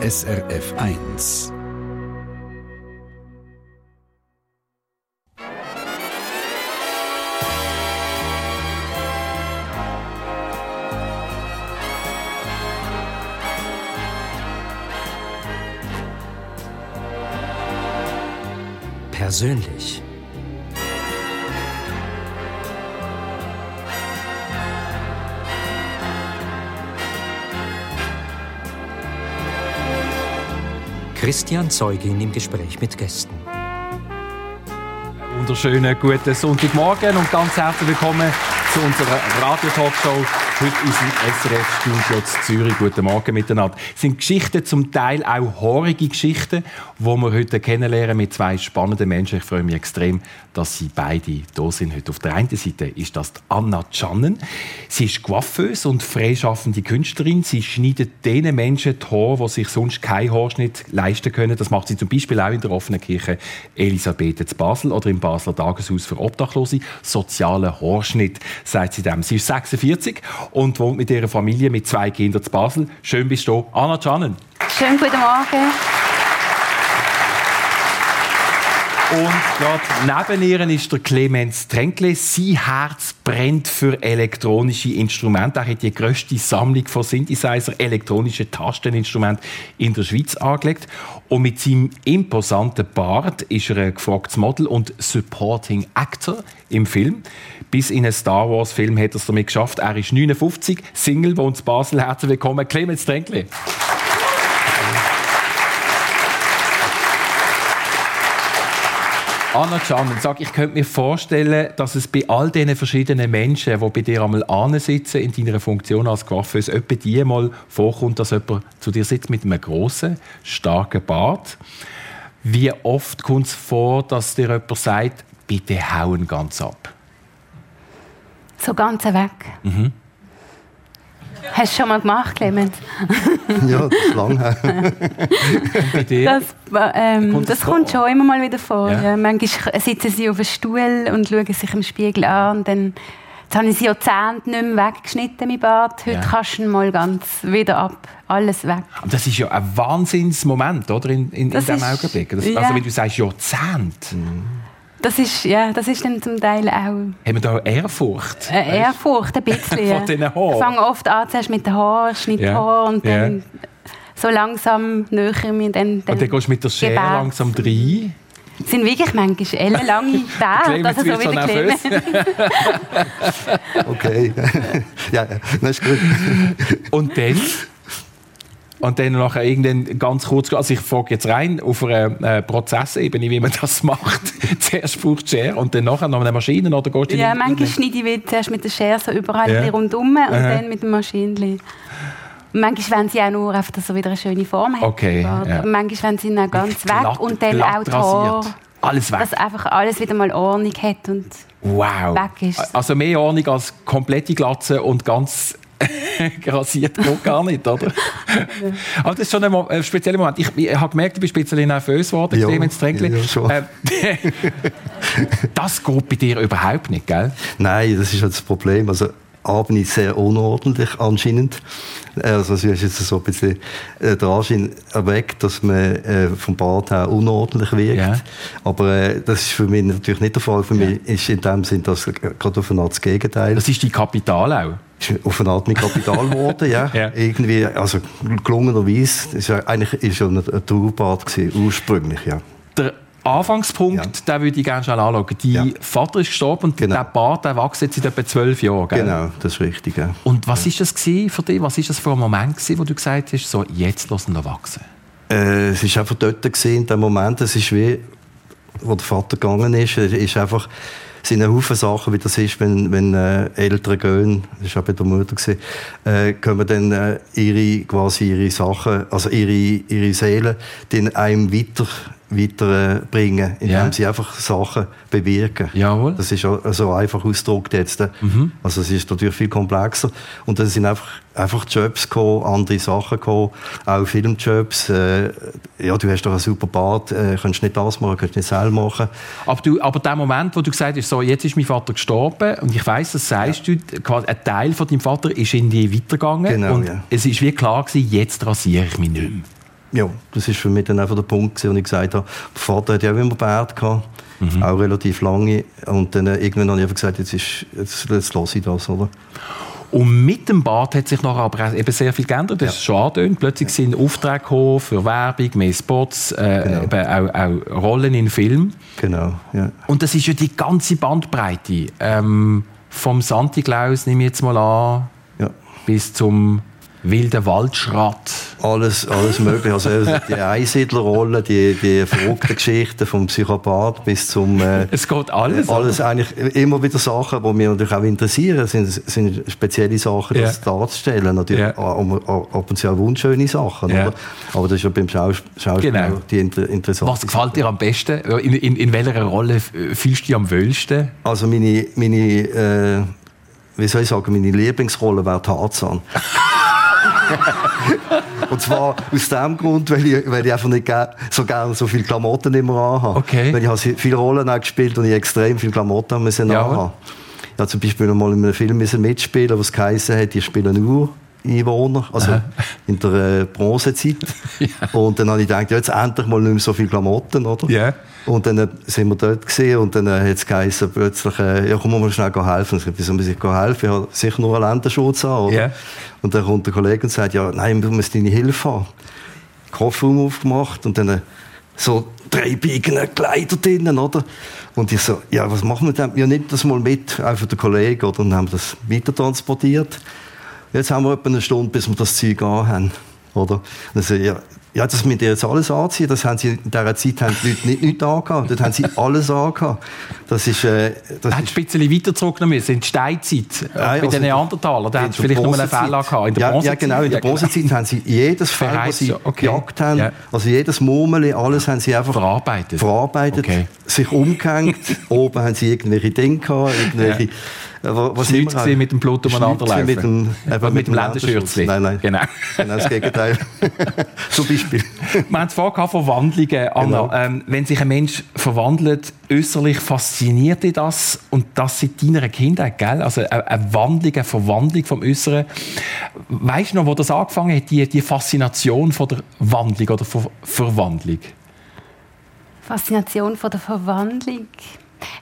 SRF 1. Persönlich. Christian Zeugin im Gespräch mit Gästen. Wunderschönen guten Sonntagmorgen und ganz herzlich willkommen zu unserer Radio-Talkshow heute aus dem SRF-Studio Zürich. Guten Morgen miteinander. Es sind Geschichten, zum Teil auch horrige Geschichten, die wir heute kennenlernen mit zwei spannenden Menschen. Ich freue mich extrem, dass sie beide da sind heute. Auf der einen Seite ist das Anna Channen. Sie ist Coiffeuse und freischaffende Künstlerin. Sie schneidet den Menschen die Haare, die sich sonst keinen Haarschnitt leisten können. Das macht sie zum Beispiel auch in der offenen Kirche Elisabeth zu Basel oder im Basler Tageshaus für Obdachlose. Sozialer Haarschnitt, sagt sie dem. Sie ist 46 und wohnt mit ihrer Familie mit zwei Kindern zu Basel. Schön bist du Anna Channen. Schönen guten Morgen. Und gerade neben ihr ist der Clemens Tränkle. Sein Herz brennt für elektronische Instrumente. Er hat die grösste Sammlung von Synthesizer, elektronische Tasteninstrumente in der Schweiz angelegt. Und mit seinem imposanten Bart ist er ein gefragtes Model und Supporting Actor im Film. Bis in einen Star Wars Film hat er es damit geschafft. Er ist 59, Single, wohnt in Basel. Herzlich willkommen, Clemens Tränkle. Anna Can, sag, ich könnte mir vorstellen, dass es bei all diesen verschiedenen Menschen, die bei dir einmal sitzen in deiner Funktion als Coiffeuse, etwa die mal vorkommt, dass jemand zu dir sitzt mit einem grossen, starken Bart. Wie oft kommt es vor, dass dir jemand sagt, bitte hauen ganz ab? So ganz weg. Mhm. Hast du schon mal gemacht, Clemens? ja, das ist lang her. das, ähm, das kommt schon immer mal wieder vor. Ja. Ja, manchmal sitzen sie auf einem Stuhl und schauen sich im Spiegel an. Und dann Jetzt habe ich sie Jahrzehnte nicht mehr weggeschnitten, mein Bart. Heute ja. kannst du ihn mal ganz wieder ab. Alles weg. Und das ist ja ein Wahnsinnsmoment, oder? In, in, in diesem Augenblick. Das, ja. Also, wenn du sagst Jahrzehnte. Mhm. Das ist, ja, das ist dann zum Teil auch... Haben wir da Ehrfurcht? Eine Ehrfurcht, ein bisschen. Von diesen Haaren? Ich fange oft an zuerst mit den Haaren, schneide ja. Haar und dann ja. so langsam näher mir dann... dann und dann gehst du mit der Schere Gebet. langsam rein? Es sind wirklich manchmal ellenlange Tage, dass er so wieder nervös. okay. ja, das ist gut. Und dann und dann nachher irgendwann ganz kurz, also ich frage jetzt rein auf einer äh, Prozessebene, wie man das macht. zuerst braucht du Schere und dann nachher noch eine Maschine oder gehst Ja, manchmal schneide ich zuerst mit der Schere so überall ja. rundum und Aha. dann mit der Maschine. Manchmal wollen sie auch nur einfach, dass er wieder eine schöne Form hat. Okay, ja. Manchmal wollen sie ihn auch ganz glatt, weg und dann auch die Haare. Alles weg. Dass einfach alles wieder mal Ordnung hat und wow. weg ist. Also mehr Ordnung als komplette Glatze und ganz Grasiert geht gar nicht, oder? Aber das ist schon ein, spezieller Moment. Ich, ich habe gemerkt, du bist ein bisschen nervös geworden, ja, Clemens Tränkli. Ja, schon. Ähm, das geht bei dir überhaupt nicht, gell? Nein, das ist halt das Problem. Also, A bin ich sehr unordentlich anscheinend. Also es ist jetzt so ein bisschen äh, der Anschein erweckt, dass man äh, vom Bad her unordentlich wirkt. Ja. Aber äh, das ist für mich natürlich nicht der Fall. Für ja. mich ist in dem Sinn das gerade auf eine Art das Gegenteil. Das ist die Kapital auch? Ist auf eine Art mein Kapital geworden, ja. ja. Irgendwie, also gelungenerweise, ist ja, eigentlich ist ja ein, ein ursprünglich, ja. Der Anfangspunkt, ja. den würde ich gerne schon anschauen. Dein ja. Vater ist gestorben und genau. der Bart der wächst jetzt seit etwa zwölf Jahren. Gell? Genau, das ist richtig. Ja. Und was ja. ist das für dich? Was ist das für ein Moment wo du gesagt hast, so, jetzt lassen wir wachsen? Äh, es war einfach dort gewesen, in dem Moment. Es ist wie, wo der Vater gegangen ist, ist einfach sind Haufen Sachen, wie das ist, wenn, wenn äh, Eltern gehen, das war auch bei der Mutter, gewesen, äh, können dann äh, ihre, quasi ihre Sachen, also ihre, ihre Seele, den einem weiter weiterbringen, indem ja. sie einfach Sachen bewirken. Jawohl. Das ist so einfach ausgedrückt jetzt. Mhm. Also es ist natürlich viel komplexer. Und dann sind einfach, einfach Jobs gekommen, andere Sachen gekommen, auch Filmjobs. Äh, ja, du hast doch einen super Bart, äh, kannst nicht das machen, kannst nicht selber machen. Aber, du, aber der Moment, wo du gesagt hast, so, jetzt ist mein Vater gestorben und ich weiß, das sagst ja. du, ein Teil von deinem Vater ist in die weitergegangen genau, und ja. es ist wie klar gewesen, jetzt rasiere ich mich nicht mehr. Ja, das ist für mich dann einfach der Punkt, wo ich gesagt habe, der Vater hat ja auch immer Bart gehabt, mhm. auch relativ lange. Und dann äh, irgendwann habe ich einfach gesagt, jetzt, ist, jetzt, jetzt lasse ich das, oder? Und mit dem Bad hat sich nachher aber eben sehr viel geändert. Das ja. ist schon angetönt. Plötzlich sind Aufträge gekommen für Werbung, mehr Spots, äh, genau. eben auch, auch, Rollen in Filmen. Genau, ja. Und das ist ja die ganze Bandbreite. Ähm, vom Santi Klaus, nehme ich jetzt mal an, ja. bis zum wilder Waldschrat. Alles, alles mögliche. Also die Einsiedlerrolle, die, die verrückten Geschichten vom Psychopath bis zum... Äh, es geht alles. Alles oder? eigentlich immer wieder Sachen, die mich natürlich auch interessieren, sind, sind spezielle Sachen, yeah. das darzustellen. Natürlich yeah. ab und zu auch wunderschöne Sachen. Yeah. Aber das ist ja beim Schaus Schauspiel genau. die inter interessante Was gefällt dir am besten? In, in, in welcher Rolle fühlst du dich am wohlsten? Also meine, meine äh, wie soll ich sagen, meine Lieblingsrolle wäre Tarzan. und zwar aus dem Grund, weil ich, weil ich einfach nicht so gerne so viele Klamotten immer anhabe. Okay. Weil ich habe viele Rollen auch gespielt und ich extrem viele Klamotten müssen ja. anhaben. Ich habe zum Beispiel mal in einem Film mitspielen, was geheißen hat, ich spiele nur Einwohner, also Aha. in der äh, Bronzezeit. ja. Und dann habe ich gedacht, ja, jetzt endlich mal nicht mehr so viele Klamotten, oder? Ja. Und dann äh, sind wir dort gesehen und dann äh, hat es geheißen, plötzlich, ja, komm mal schnell helfen. Ich habe wieso muss ich helfen? Ich habe sicher nur einen Länderschutz an, oder? Yeah. Und dann kommt der Kollege und sagt, ja, nein, du musst deine Hilfe haben. Kofferraum aufgemacht und dann so drei biegende Kleider drinnen, oder? Und ich so, ja, was machen wir denn? Ja, nimm das mal mit, einfach der Kollege, oder? Und haben das weiter transportiert. Jetzt haben wir etwa eine Stunde, bis wir das Zeug haben, oder? Und so, ja, ja, das mit jetzt alles anziehen, das haben sie in dieser Zeit haben die Leute nicht, nicht angehabt. Dort haben sie alles angehabt. Das ist... Äh, das hat ein bisschen weiter zurückgenommen müssen, in die Steinzeit, äh, bei also den Neandertalern. Da haben sie vielleicht nur einen Fehler gehabt. In der ja, ja, genau. In der Bronzezeit haben sie jedes Fell, das sie okay. gejagt haben, ja. also jedes Murmeli, alles haben sie einfach... Verarbeitet. Verarbeitet, okay. sich umgehängt. Oben haben sie irgendwelche Dinge gehabt, irgendwelche... Was immer halt. mit dem Blut umeinander laufen. Mit dem, eben mit dem Länderschürzli. Nein, nein. Genau. genau das Gegenteil. Zum Beispiel. Wir haben es vorhin Verwandlungen, Anna. Genau. Ähm, wenn sich ein Mensch verwandelt, äußerlich fasziniert dich das und das seit deiner Kindheit, gell? Also eine Wandlung, eine Verwandlung vom Äußeren. Weißt du noch, wo das angefangen hat, die, die Faszination von der Wandlung oder Ver Verwandlung? Faszination von der Verwandlung?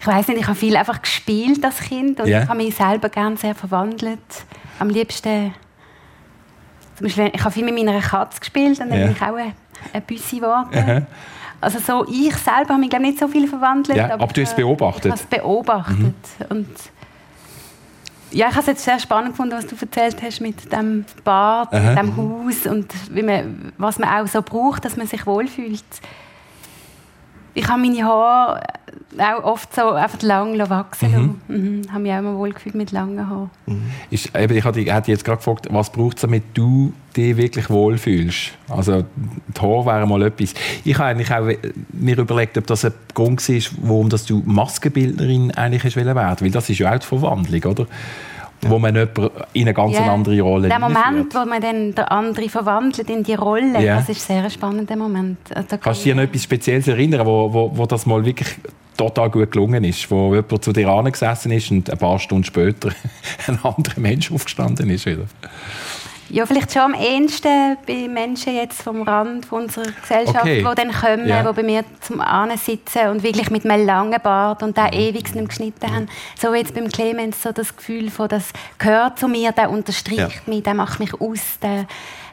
Ich weiß nicht, ich habe viel einfach gespielt als Kind und yeah. ich habe mich selber gerne sehr verwandelt. Am liebsten, zum Beispiel, ich habe viel mit meiner Katze gespielt und dann yeah. bin ich auch eine, eine Büsse geworden. Also so, ich selber habe mich glaube nicht so viel verwandelt. Ja, aber, aber, du hast es beobachtet. Ich habe es beobachtet. Mhm. Und ja, ich habe es jetzt sehr spannend gefunden, was du erzählt hast mit dem Bad, Aha. dem Haus und wie man, was man auch so braucht, dass man sich wohlfühlt. Ich habe meine Haare auch oft so einfach lang wachsen mhm. mhm. Habe mich auch immer wohl gefühlt mit langen Haaren. Mhm. Ist, eben, ich hatte jetzt gerade gefragt, was braucht es, damit du dich wirklich wohlfühlst? Also die Haare wären mal etwas. Ich habe eigentlich auch mir überlegt, ob das ein Grund war, warum dass du Maskenbildnerin eigentlich werden Weil das ist ja auch die Verwandlung, oder? Wo man jemanden in eine ganz yeah. andere Rolle Der Moment, wo man dann den anderen verwandelt in die Rolle, yeah. das ist ein sehr spannender Moment. Also, Kannst du dich an etwas Spezielles erinnern, wo, wo, wo das mal wirklich total gut gelungen ist, wo jemand zu dir angesessen ist und ein paar Stunden später ein anderer Mensch aufgestanden ist wieder? Ja, vielleicht schon am ehesten bei Menschen jetzt vom Rand unserer Gesellschaft, okay. die dann kommen, ja. die bei mir zum Ahnen sitzen und wirklich mit einem langen Bart und der ewig nicht geschnitten haben. So jetzt beim Clemens so das Gefühl von, das gehört zu mir, der unterstreicht ja. mich, der macht mich aus, der,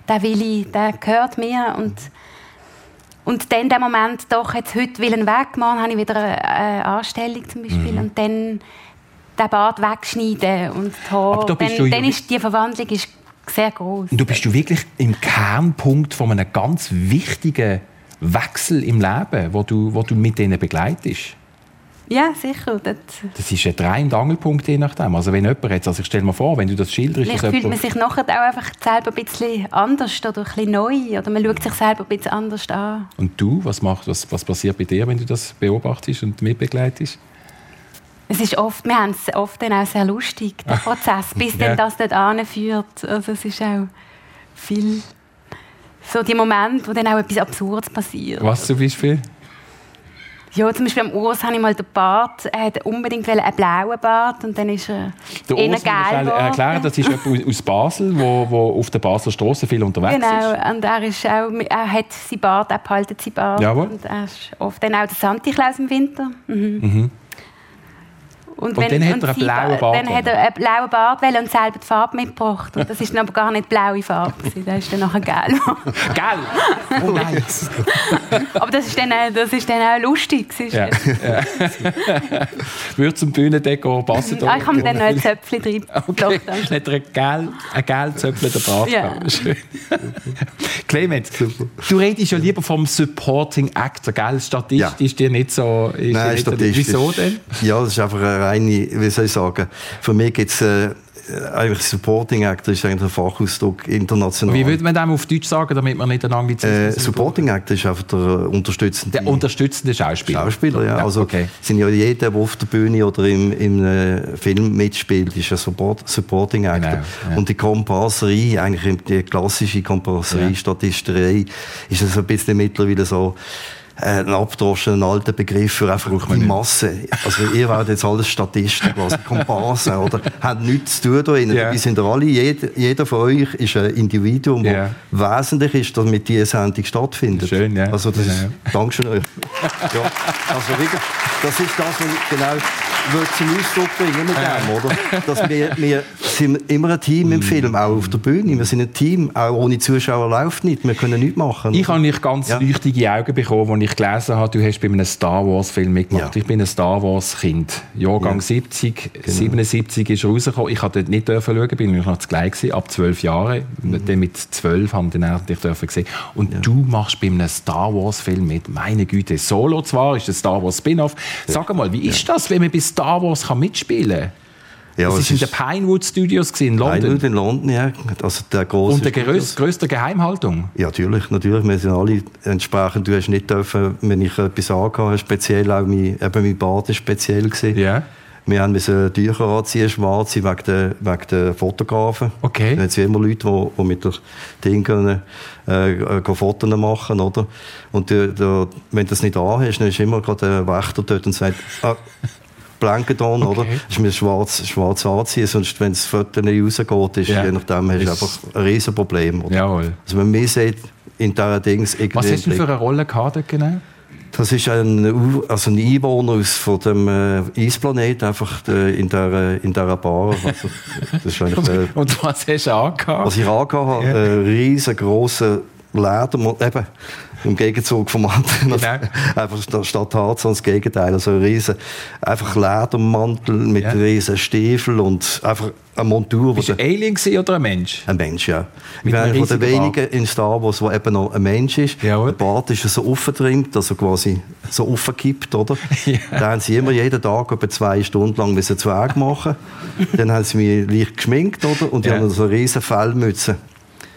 der will ich, der gehört mir und und dann der Moment, doch, jetzt heute will ich weg, morgen habe ich wieder eine Anstellung zum Beispiel mhm. und dann den Bart wegschneiden und die Haare. Dann, dann ist die Verwandlung ist sehr groß. Du bist du wirklich im Kernpunkt von einem ganz wichtigen Wechsel im Leben, wo du, wo du mit denen begleitest. Ja, sicher. Das, das ist ein Dreh- und Angelpunkt, je nachdem. Also wenn jemand jetzt, also ich stelle mir vor, wenn du das schilderst... Vielleicht fühlt man sich nachher auch einfach selber ein bisschen anders oder ein bisschen neu oder man schaut sich selber ein bisschen anders an. Und du, was, macht, was, was passiert bei dir, wenn du das beobachtest und mitbegleitest? Es ist oft, wir haben es oft dann auch sehr lustig, der Prozess, bis ja. dann das dort anführt. Also es ist auch viel so die Momente, wo dann auch etwas Absurdes passiert. Was zum Beispiel? Ja, zum Beispiel am Urs habe ich mal den Bart, er hat unbedingt einen blauen Bart und dann ist er der eher gelb erklären, das ist jemand aus Basel, wo, wo auf der Basler Straße viel unterwegs genau. ist. Genau, und er, ist auch, er hat seinen Bart, er behaltet seinen Bart. Jawohl. Und er ist oft dann auch der Santi Klaus im Winter. Mhm. Mhm. Und, und, dann hat er einen blauen Bart. Dann hat er einen blauen Bart und selber die Farbe mitgebracht. Und das ist dann aber gar nicht blaue Farbe. Das ist dann nachher gelb. gelb? Oh nein. aber das ist, dann, das ist dann auch lustig. Ja. ja. Würde zum Bühnendekor passen? Ah, ich habe dann noch ein Zöpfchen drin. Okay. Dann hat er einen gelben gelb zöpfelnden Bart. Ja. Schön. Clemens, du redest ja lieber vom Supporting Actor, gell? Statistisch ja. ist dir nicht so... Ist Nein, statistisch. Wieso denn? Ja, das ist einfach eine wie soll ich sagen, für mich gibt es äh, eigentlich Supporting Actor ist eigentlich ein Fachausdruck international. Wie würde man das auf Deutsch sagen, damit man nicht einen Anglizismus äh, Supporting Actor ist einfach der unterstützende... Der unterstützende Schauspieler. Schauspieler, ja. Also okay. sind ja jeder, der auf der Bühne oder im, im äh, Film mitspielt, ist ein Support, Supporting Actor. Genau, ja. Und die Komparserei, eigentlich die klassische Komparserei, ja. Statisterei, ist das ein bisschen mittlerweile so ein abgedroschener alter Begriff für einfach die Masse. Also ihr werdet jetzt alles Statisten, quasi Komparsen, oder? Hat nichts zu tun da. Yeah. Wir sind alle, jeder, jeder von euch ist ein Individuum, yeah. wesentlich ist, damit diese Sendung stattfindet. Schön, ja. Also das, ja. Dankeschön euch. ja, also wirklich, das ist das, was genau würde zum Ausdruck bringen mit dem, oder? Dass wir, wir sind immer ein Team im Film, auch auf der Bühne. Wir sind ein Team, auch ohne Zuschauer läuft nicht. Wir können nichts machen. Ich habe nicht ganz ja. leuchtige Augen bekommen, als ich gelesen habe, du hast bei einem Star Wars Film mitgemacht. Ja. Ich bin ein Star Wars Kind. Jahrgang ja. 70, genau. 77 ist rausgekommen. Ich durfte dort nicht dürfen schauen, bin ich noch zu klein gewesen, ab 12 Jahren. Mhm. Dann mit 12 haben dann endlich dürfen gesehen. Und du machst bei einem Star Wars Film mit. Meine Güte, Solo zwar, ist ein Star Wars Spin-off. Sag mal, wie ist das, wenn man bei Star Wars kann mitspielen kann? Ja, das war in den Pinewood Studios in London. Pinewood in London, ja. Also der große Und der größ, größte Geheimhaltung? Ja, natürlich, natürlich. Wir sind alle entsprechend, du hast nicht dürfen, wenn ich etwas angehabt speziell auch mein, eben mein Bart ist speziell gewesen. Ja. Wir müssen Tücher anziehen, schwarze, wegen der, wegen der Fotografen. Okay. Da sind immer Leute, die, die mit der Ding können, äh, Fotos machen, oder? Und der, der, wenn du das nicht anhast, dann ist immer gerade ein Wächter dort und sagt, ah, Blankenton, okay. oder? Ist schwarz, schwarz anziehen, sonst, wenn das Foto nicht rausgeht, ist, ja. je nachdem, hast du einfach ein Riesenproblem. Oder? Jawohl. Also wenn man mich sieht, in dieser Dings... Was hast du für eine Rolle gehabt genau? Das ist ein, also ein Einwohner aus von dem äh, Eisplanet, einfach äh, in dieser in der Bar. Also, das ist eigentlich, äh, Und was hast du angehabt? Was ich angehabt habe, ja. einen riesengroßen Leder, eben, im Gegenzug vom anderen. Genau. einfach statt Harz das Gegenteil. Also ein riesen, einfach Ledermantel mit ja. riesen Stiefeln und einfach eine Montur. Bist du ein Alien oder ein Mensch? Ein Mensch, ja. ich bin einer den wenigen in Star Wars, wo eben noch ein Mensch ist. Ja, der Bart ist so aufgetrimmt, also quasi so aufgekippt, oder? ja. Da haben sie immer jeden Tag etwa zwei Stunden lang müssen Zwerg machen. Dann haben sie mich leicht geschminkt, oder? Und die ja. haben so eine riesen Fellmütze.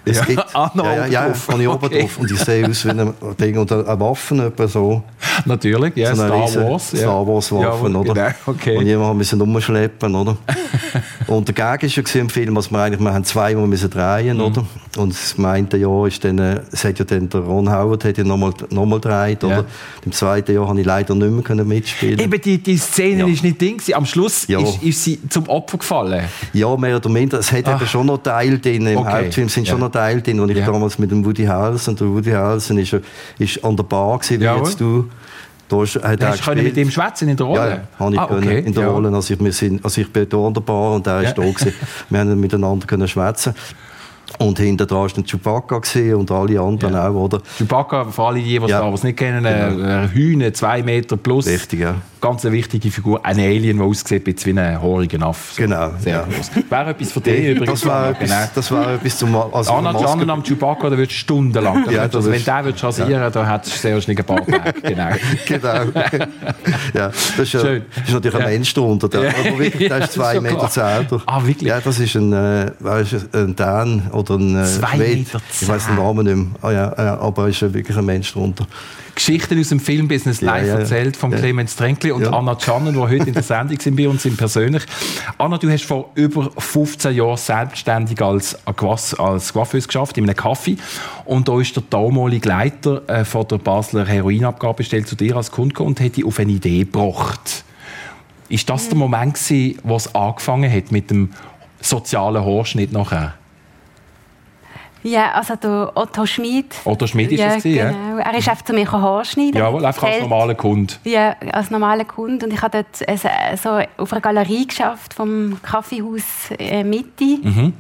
Es ja, gibt, ah, ja, ja, ja, oben drauf. Und ich sehe aus wie ein Ding oder eine Waffe, so. Natürlich, ja, so Star Wars. Ja. Star Wars Waffen, ja, oder? Genau, okay. Und jemand müssen rumschleppen, oder? und der Gag ist ja im Film, dass wir eigentlich, wir haben zwei, die wir müssen drehen, mhm. oder? Und das meinte Jahr ist dann, äh, es hat ja dann der Ron Howard hat ja nochmal, nochmal gedreht, oder? Im zweiten Jahr habe ich leider nicht mehr können mitspielen. Eben, die, die Szene ist nicht Ding, am Schluss ist, ist, sie zum Opfer gefallen. Ja, mehr oder minder. Es hat Ach. eben schon noch Teil drin, im okay. Hauptfilm sind schon noch Teil drin, wo ich ja. damals mit dem Woody Harrelson, der Woody Harrelson ist, ist an der Bar gewesen, wie Jawohl. jetzt du. Da ist, hat er können mit ihm schwätzen in der Rolle? Ja, habe ich ah, okay. in der ja. Rolle. Also ich, wir sind, also ich bin hier an der Bar und er ist ja. da gewesen. Wir haben miteinander können schwätzen. Und hinter dran war Chewbacca und alle anderen ja. auch, oder? Chewbacca, für alle, die, die ja. es nicht kennen, genau. ein Hühner, zwei Meter plus. Richtig, ja. Ganz eine wichtige Figur. Ein Alien, der aussieht wie ein horiger Aff. So genau, Sehr ja. groß. Wäre etwas für dich übrigens. Das wäre etwas, genau. das wär etwas zum... Also Anna am Chewbacca, da würdest du stundenlang... ja, also, wenn der würde rasieren ja. da hättest du sehr schnell ein paar Tage. Genau. genau. ja, das ist, Schön. ist natürlich ein Mensch drunter. Der, aber wirklich, der ist zwei Meter zehn. Ah, wirklich? Ja, das ist ein, äh, ein Dan oder ein äh, Zwei Ich weiß den Namen nicht mehr. Ah, ja, aber ist ja wirklich ein Mensch drunter. Geschichten aus dem Filmbusiness live ja, ja. erzählt von Ja. Clemens Tränkli und. Anna Tschannen, die heute in der Sendung sind bei uns sind persönlich. Anna, du hast vor über 15 Jahren selbstständig als, als Coiffeuse geschafft, in einem Kaffee. Und da ist der damalige Leiter äh, von der Basler Heroinabgabestelle zu dir als Kunde gekommen und hat dich auf eine Idee gebracht. Ist das der Moment, gewesen, wo es angefangen hat mit dem sozialen Haarschnitt nachher? Ja, also der Otto Schmid. Otto Schmid ist ja, es gewesen, ja? genau. Er ist einfach zu mir Haarschneiden. Jawohl, einfach als normaler Kunde. Ja, als normaler Kunde. Und ich habe dort äh, so auf einer Galerie geschafft vom Kaffeehaus äh, Mitte. Mhm.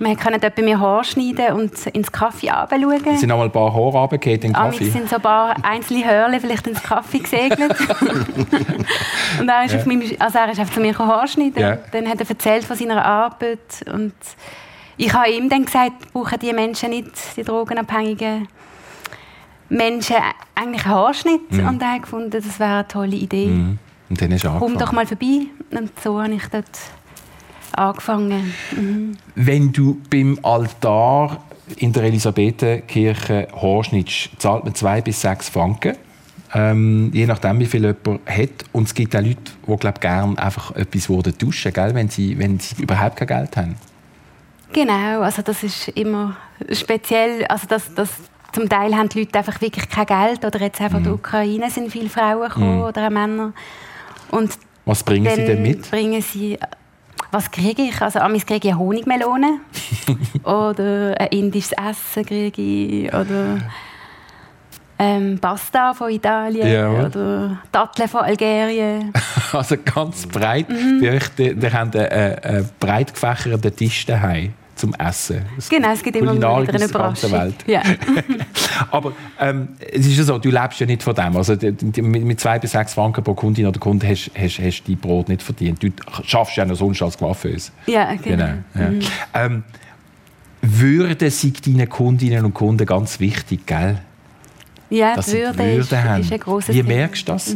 Man konnte dort bei mir Haar schneiden und ins Kaffee Es runterschauen. sind noch mal ein paar Haare runtergefallen in den Amix Kaffee. sind so ein paar einzelne Hörle vielleicht ins Kaffee gesegnet. und er ist, auf meinem, also er ist einfach zu mir Haar schneiden. Ja. Dann hat er erzählt von seiner Arbeit. Und ich habe ihm dann gesagt, brauchen die Menschen nicht, die drogenabhängigen Menschen, eigentlich einen Haarschnitt. Mhm. Und er hat gefunden, das wäre eine tolle Idee. Und dann ist er Komm doch mal vorbei. Und so habe ich dort angefangen. Mhm. Wenn du beim Altar in der Elisabethenkirche Haar schnittst, zahlt man zwei bis sechs Franken. Ähm, je nachdem, wie viel jemand hat. Und es gibt auch Leute, die glaub, gerne einfach etwas würden tauschen gell, wenn sie, wenn sie überhaupt kein Geld haben. Genau, also das ist immer speziell. Also das, das, zum Teil haben die Leute einfach wirklich kein Geld. Oder jetzt einfach Mhm. in der Ukraine sind viele Frauen gekommen oder auch Männer. Und Was bringen sie denn mit? bringen sie... Was kriege ich? Also amigs kriege ich eine Honigmelone oder ein indisches Essen kriege ich oder ähm, Pasta von Italien Jawohl. oder Datteln von Algerien. Also ganz breit. Mhm. Bei euch, einen breit gefächerten Tisch daheim zum Essen. Es Genau, es gibt immer wieder eine Überraschung. Welt. Ja. Aber ähm, es ist ja so, du lebst ja nicht von dem. Also mit, zwei bis sechs Franken pro Kundin oder Kunde hast du hast, dein Brot nicht verdient. Du schaffst ja noch sonst als Coiffeuse. ja, genau. Genau. Ja. Ähm, Würde sind deinen Kundinnen und Kunden ganz wichtig, gell? Ja, Dass die sie die Würde, ist, Würde haben. ist ein grosses Wie merkst du das?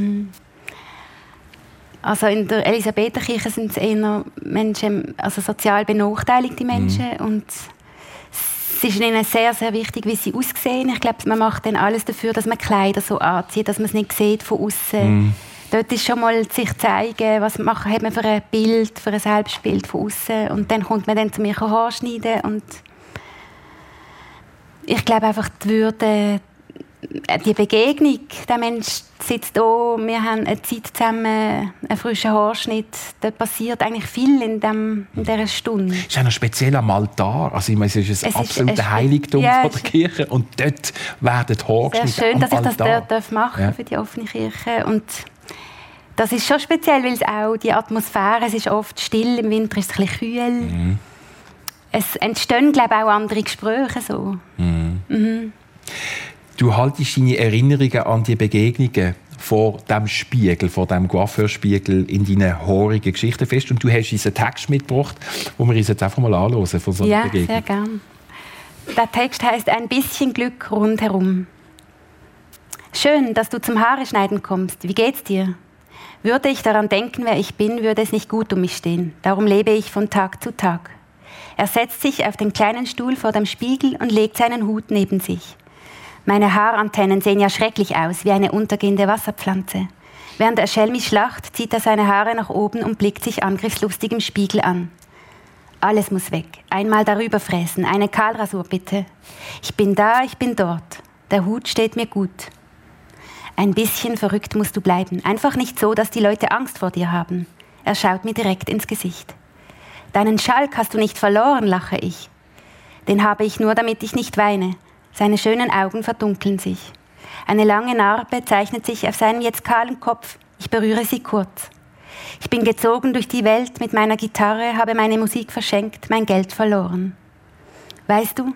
Also in der Elisabethenkirche sind es eher Menschen, also sozial benachteiligte Menschen Mhm. und es ist ihnen sehr, sehr wichtig, wie sie aussehen. Ich glaube, man macht dann alles dafür, dass man Kleider so anzieht, dass man es nicht sieht von außen. Mhm. Dort ist schon mal sich zeigen, was machen, hat man für ein Bild, für ein Selbstbild von außen und dann kommt man dann zu mir Haar schneiden und ich glaube einfach die Würde, die Begegnung, der Mensch sitzt da, wir haben eine Zeit zusammen, einen frischen Haarschnitt, da passiert eigentlich viel in, dem, in dieser Stunde. Es ist auch noch speziell am Altar. Also ich meine, es ist Es ein ist absolutes ein spe- Heiligtum Ja, von der es ist- Kirche und dort werden Haare Sehr schön, dass ich das dort darf machen Ja. für die offene Kirche und das ist schon speziell, weil es auch die Atmosphäre, es ist oft still, im Winter ist es ein bisschen kühl. Mhm. Es entstehen, glaube ich, auch andere Gespräche so. Du haltest deine Erinnerungen an die Begegnungen vor dem Spiegel, vor dem Coiffeurspiegel in deinen haarigen Geschichten fest und du hast uns einen Text mitgebracht, wo wir uns jetzt einfach mal anhören von so einer Ja, Begegnung. sehr gern. Der Text heißt Ein bisschen Glück rundherum. Schön, dass du zum Haare schneiden kommst. Wie geht's dir? Würde ich daran denken, wer ich bin, würde es nicht gut um mich stehen. Darum lebe ich von Tag zu Tag. Er setzt sich auf den kleinen Stuhl vor dem Spiegel und legt seinen Hut neben sich. Meine Haarantennen sehen ja schrecklich aus, wie eine untergehende Wasserpflanze. Während er schelmisch lacht, zieht er seine Haare nach oben und blickt sich angriffslustig im Spiegel an. Alles muss weg. Einmal darüber fräsen. Eine Kahlrasur bitte. Ich bin da, ich bin dort. Der Hut steht mir gut. Ein bisschen verrückt musst du bleiben. Einfach nicht so, dass die Leute Angst vor dir haben. Er schaut mir direkt ins Gesicht. Deinen Schalk hast du nicht verloren, lache ich. Den habe ich nur, damit ich nicht weine. Seine schönen Augen verdunkeln sich. Eine lange Narbe zeichnet sich auf seinem jetzt kahlen Kopf. Ich berühre sie kurz. Ich bin gezogen durch die Welt mit meiner Gitarre, habe meine Musik verschenkt, mein Geld verloren. Weißt du,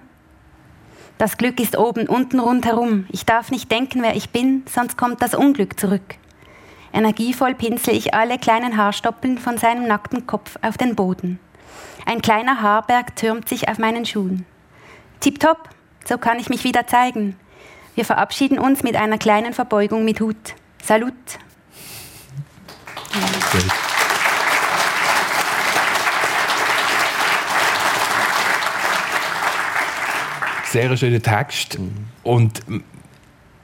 das Glück ist oben, unten rundherum. Ich darf nicht denken, wer ich bin, sonst kommt das Unglück zurück. Energievoll pinsel ich alle kleinen Haarstoppeln von seinem nackten Kopf auf den Boden. Ein kleiner Haarberg türmt sich auf meinen Schuhen. Tipptopp, so kann ich mich wieder zeigen. Wir verabschieden uns mit einer kleinen Verbeugung mit Hut. Salut. Sehr schöner Text. Mhm. Und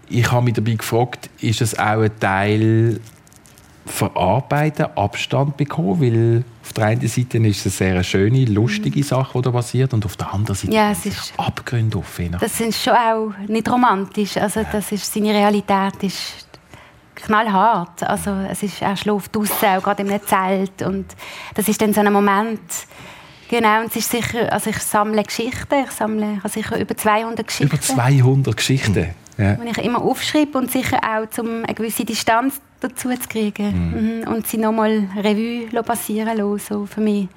ich habe mich dabei gefragt, ist es auch ein Teil verarbeiten, Abstand bekommen, weil auf der einen Seite ist es eine sehr schöne, lustige mhm. Sache, die da passiert, und auf der anderen Seite ja, es ist Abgründe auf. Das ist schon auch nicht romantisch, also das ist, seine Realität ist knallhart, also es ist, er schläft draußen, auch gerade im Zelt und das ist dann so ein Moment, Genau, und es ist sicher, also ich sammle Geschichten, ich sammle ich sicher über 200 Geschichten. Über 200 Geschichten? Ja. Die ich immer aufschreibe und sicher auch, um eine gewisse Distanz dazu zu kriegen. Mhm. Und sie nochmal Revue passieren lassen, so für mich.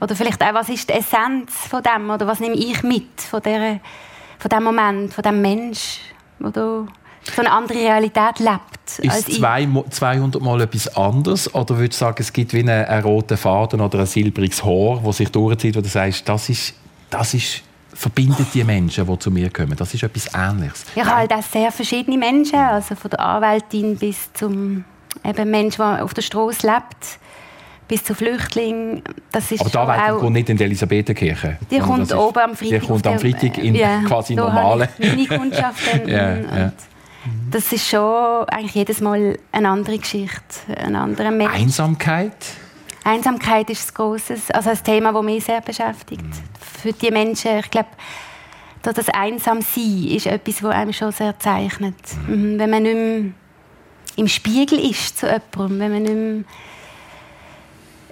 Oder vielleicht auch, was ist die Essenz von dem? Oder was nehme ich mit von, der, von dem Moment, von dem Mensch, der so eine andere Realität lebt. Ist zwei, 200 Mal etwas anderes? Oder würdest du sagen, es gibt wie einen, einen roten Faden oder ein silbriges Haar, das sich durchzieht, wo du sagst, das ist, das ist verbindet die Menschen, die zu mir kommen. Das ist etwas Ähnliches. Ich habe halt auch sehr verschiedene Menschen, also von der Anwältin bis zum eben Mensch, der auf der Straße lebt, bis zu Flüchtlingen. Das ist Aber da Anwältin kommt nicht in die Elisabethenkirche? Die kommt ist, oben am Freitag. Die kommt am Freitag in ja, quasi normale... meine Kundschaft. ja, ja. Das ist schon eigentlich jedes Mal eine andere Geschichte, ein anderer Mensch. Einsamkeit? Einsamkeit ist ein grosses, also ein Thema, das mich sehr beschäftigt. Mhm. Für die Menschen, ich glaube, das Einsamsein ist etwas, das einem schon sehr zeichnet. Mhm. Wenn man nicht mehr im Spiegel ist zu jemandem, wenn man nicht mehr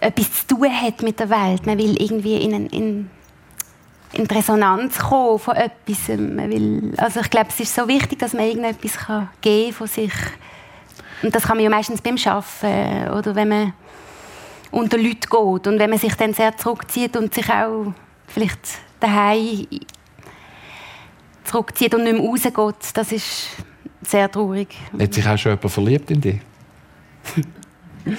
etwas zu tun hat mit der Welt, man will irgendwie in, in in die Resonanz kommen von etwas. Man will, also ich glaube, es ist so wichtig, dass man irgendetwas kann geben von sich. Und das kann man ja meistens beim Arbeiten oder wenn man unter Leute geht und wenn man sich dann sehr zurückzieht und sich auch vielleicht daheim zurückzieht und nicht mehr rausgeht, das ist sehr traurig. Hat sich auch schon jemand verliebt in dich?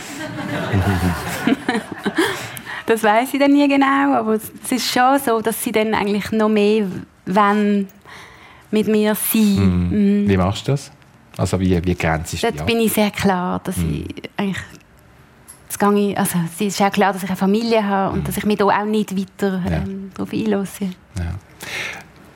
Das weiß ich dann nie genau, aber es ist schon so, dass sie dann eigentlich noch mehr wollen mit mir sein. Mm. Mm. Wie machst du das? Also wie, wie grenzt du Dort bin ich sehr klar, dass mm. ich eigentlich das gehe also es ist auch klar, dass ich eine Familie habe und mhm. dass ich mich da auch nicht weiter ähm, ja. darauf einlasse. Ja.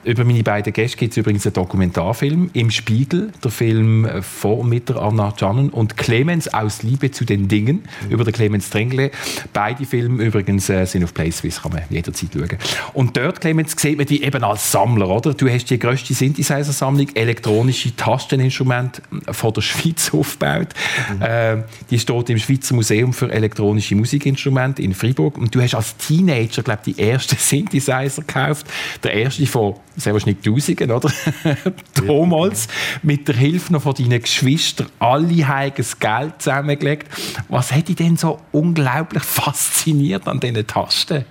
Über meine beiden Gäste gibt es übrigens einen Dokumentarfilm im Spiegel, der Film von und mit der Anna Cannen und Clemens aus Liebe zu den Dingen mhm. über den Clemens Drengle. Beide Filme übrigens äh, sind auf PlaySwiss, kann man jederzeit schauen. Und dort, Clemens, sieht man dich eben als Sammler, oder? Du hast die grösste Synthesizer-Sammlung, elektronische Tasteninstrumente von der Schweiz aufgebaut. Mhm. Äh, die steht im Schweizer Museum für elektronische Musikinstrumente in Freiburg. Und du hast als Teenager, glaube ich, die ersten Synthesizer gekauft. Der erste von sehr wahrscheinlich Tausenden, oder? Damals mit der Hilfe noch von deinen Geschwistern alle heiges Geld zusammengelegt. Was hat dich denn so unglaublich fasziniert an diesen Tasten?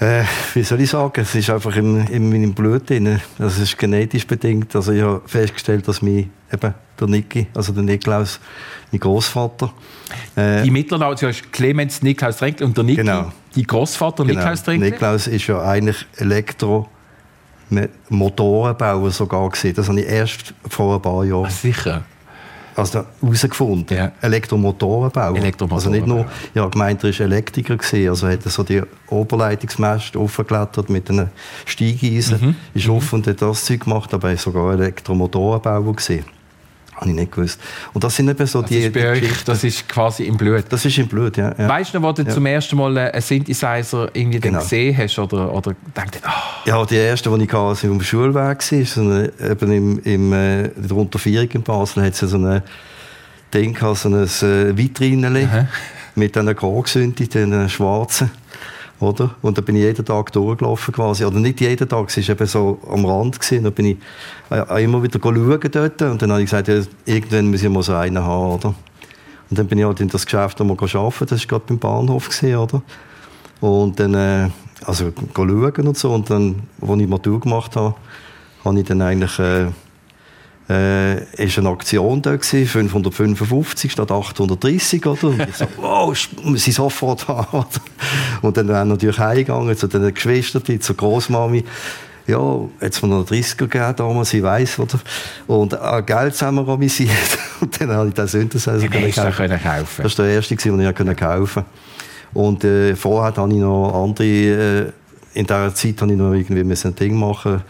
Äh, wie soll ich sagen? Es ist einfach in, in meinem Blut drin. Das ist genetisch bedingt. Also ich habe festgestellt, dass mich eben der Niki, also der Niklaus, mein Großvater. Äh, die du hast Clemens Niklaus Trenkl und der Niki, genau. Die Großvater genau. Niklaus Trenkl. Niklaus ist ja eigentlich Elektro- Motorenbauer sogar gesehen. Das habe ich erst vor ein paar Jahren. sicher also herausgefunden. Ja. Elektromotorenbauer. Elektromotoren also nicht nur, ja, gemeint, er war Elektriker gewesen, also hat er so die Oberleitungsmast aufgeklettert mit einem Steigeisen, mhm. ist mhm. auf und hat das Zeug gemacht, aber er war sogar Elektromotorenbauer gewesen. Habe ich nicht gewusst. Und das sind eben so das die, ist bei euch, Das ist quasi im Blut. Das ist im Blut, ja. ja. Weißt du, wo du ja. zum ersten Mal einen Synthesizer irgendwie genau. gesehen hast oder, oder denkst, oh. Ja, die erste, die ich hatte, auf dem Schulweg war, so eine, eben im, im, äh, der Unterführung in Basel, hat es so ein Ding so ein äh, Vitrineli mit einer Krogsünde, den schwarzen. Oder? Und da bin ich jeden Tag durchgelaufen quasi. Oder nicht jeden Tag, es war eben so am Rand. Gewesen. Da bin ich äh, immer wieder schauen dort. Und dann habe ich gesagt, ja, irgendwann muss ich mal so einen haben, oder? Und dann bin ich halt in das Geschäft mal arbeiten. Das war gerade beim Bahnhof, gewesen, oder? Und dann, äh, also, schauen und so. Und dann, als ich Matur gemacht habe, habe ich dann eigentlich... Äh, äh, ist eine Aktion da gewesen, 555 statt 830, oder? Und ich so, wow, muss ich sofort haben. Und dann sind natürlich heimgegangen zu den Geschwistern, zur Großmami. Ja, jetzt von einer 30er gegeben damals, ich weiss, oder? Und äh, Geld zusammen organisiert. Und dann habe ich den Synthesizer können kaufen. können kaufen. Das war der erste, den ich kaufen konnte. Und äh, vorher hatte ich noch andere äh, in dieser Zeit habe ich noch irgendwie ein Ding machen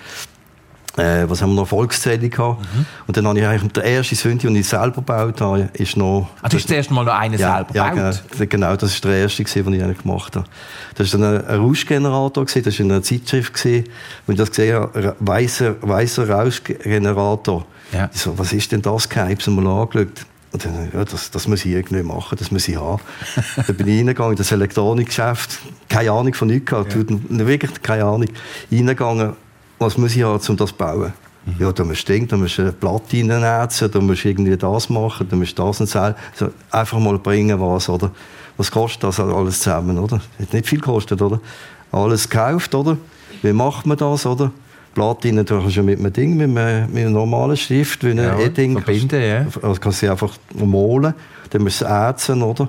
äh, was haben wir noch, Volkszählung gehabt. Mhm. Und dann habe ich eigentlich, der erste Sündi, den ich selber gebaut habe, ist noch... Du hast das erste Mal noch einen ja, selber ja, gebaut? Genau, genau, das war der erste, den ich eigentlich gemacht habe. Das war ein, ein Rauschgenerator, das war in einer Zeitschrift. Gewesen. Ich das gesehen habe, weißer, weißer Rauschgenerator. Ja. Ich so, was ist denn das? Ich habe es mal angeschaut. Und dann, ja, das, das muss ich irgendwie machen, das muss ich haben. dann bin ich reingegangen in das Elektronikgeschäft, keine Ahnung von nichts gehabt, ja. wirklich keine Ahnung. Reingegangen, was muss ich haben, um das zu bauen? Mhm. Ja, da musst du da musst du eine Platte reinnetzen, da musst du irgendwie das machen, da musst du das und so. Also einfach mal bringen was, oder? Was kostet das alles zusammen, oder? Hat nicht viel gekostet, oder? Alles gekauft, oder? Wie macht man das, oder? Platine kannst du mit einem Ding, mit einem, mit einem normalen Stift, wie ja, E-Ding. Verbinden, ja. Also kannst du einfach malen, dann musst du es ätzen, oder?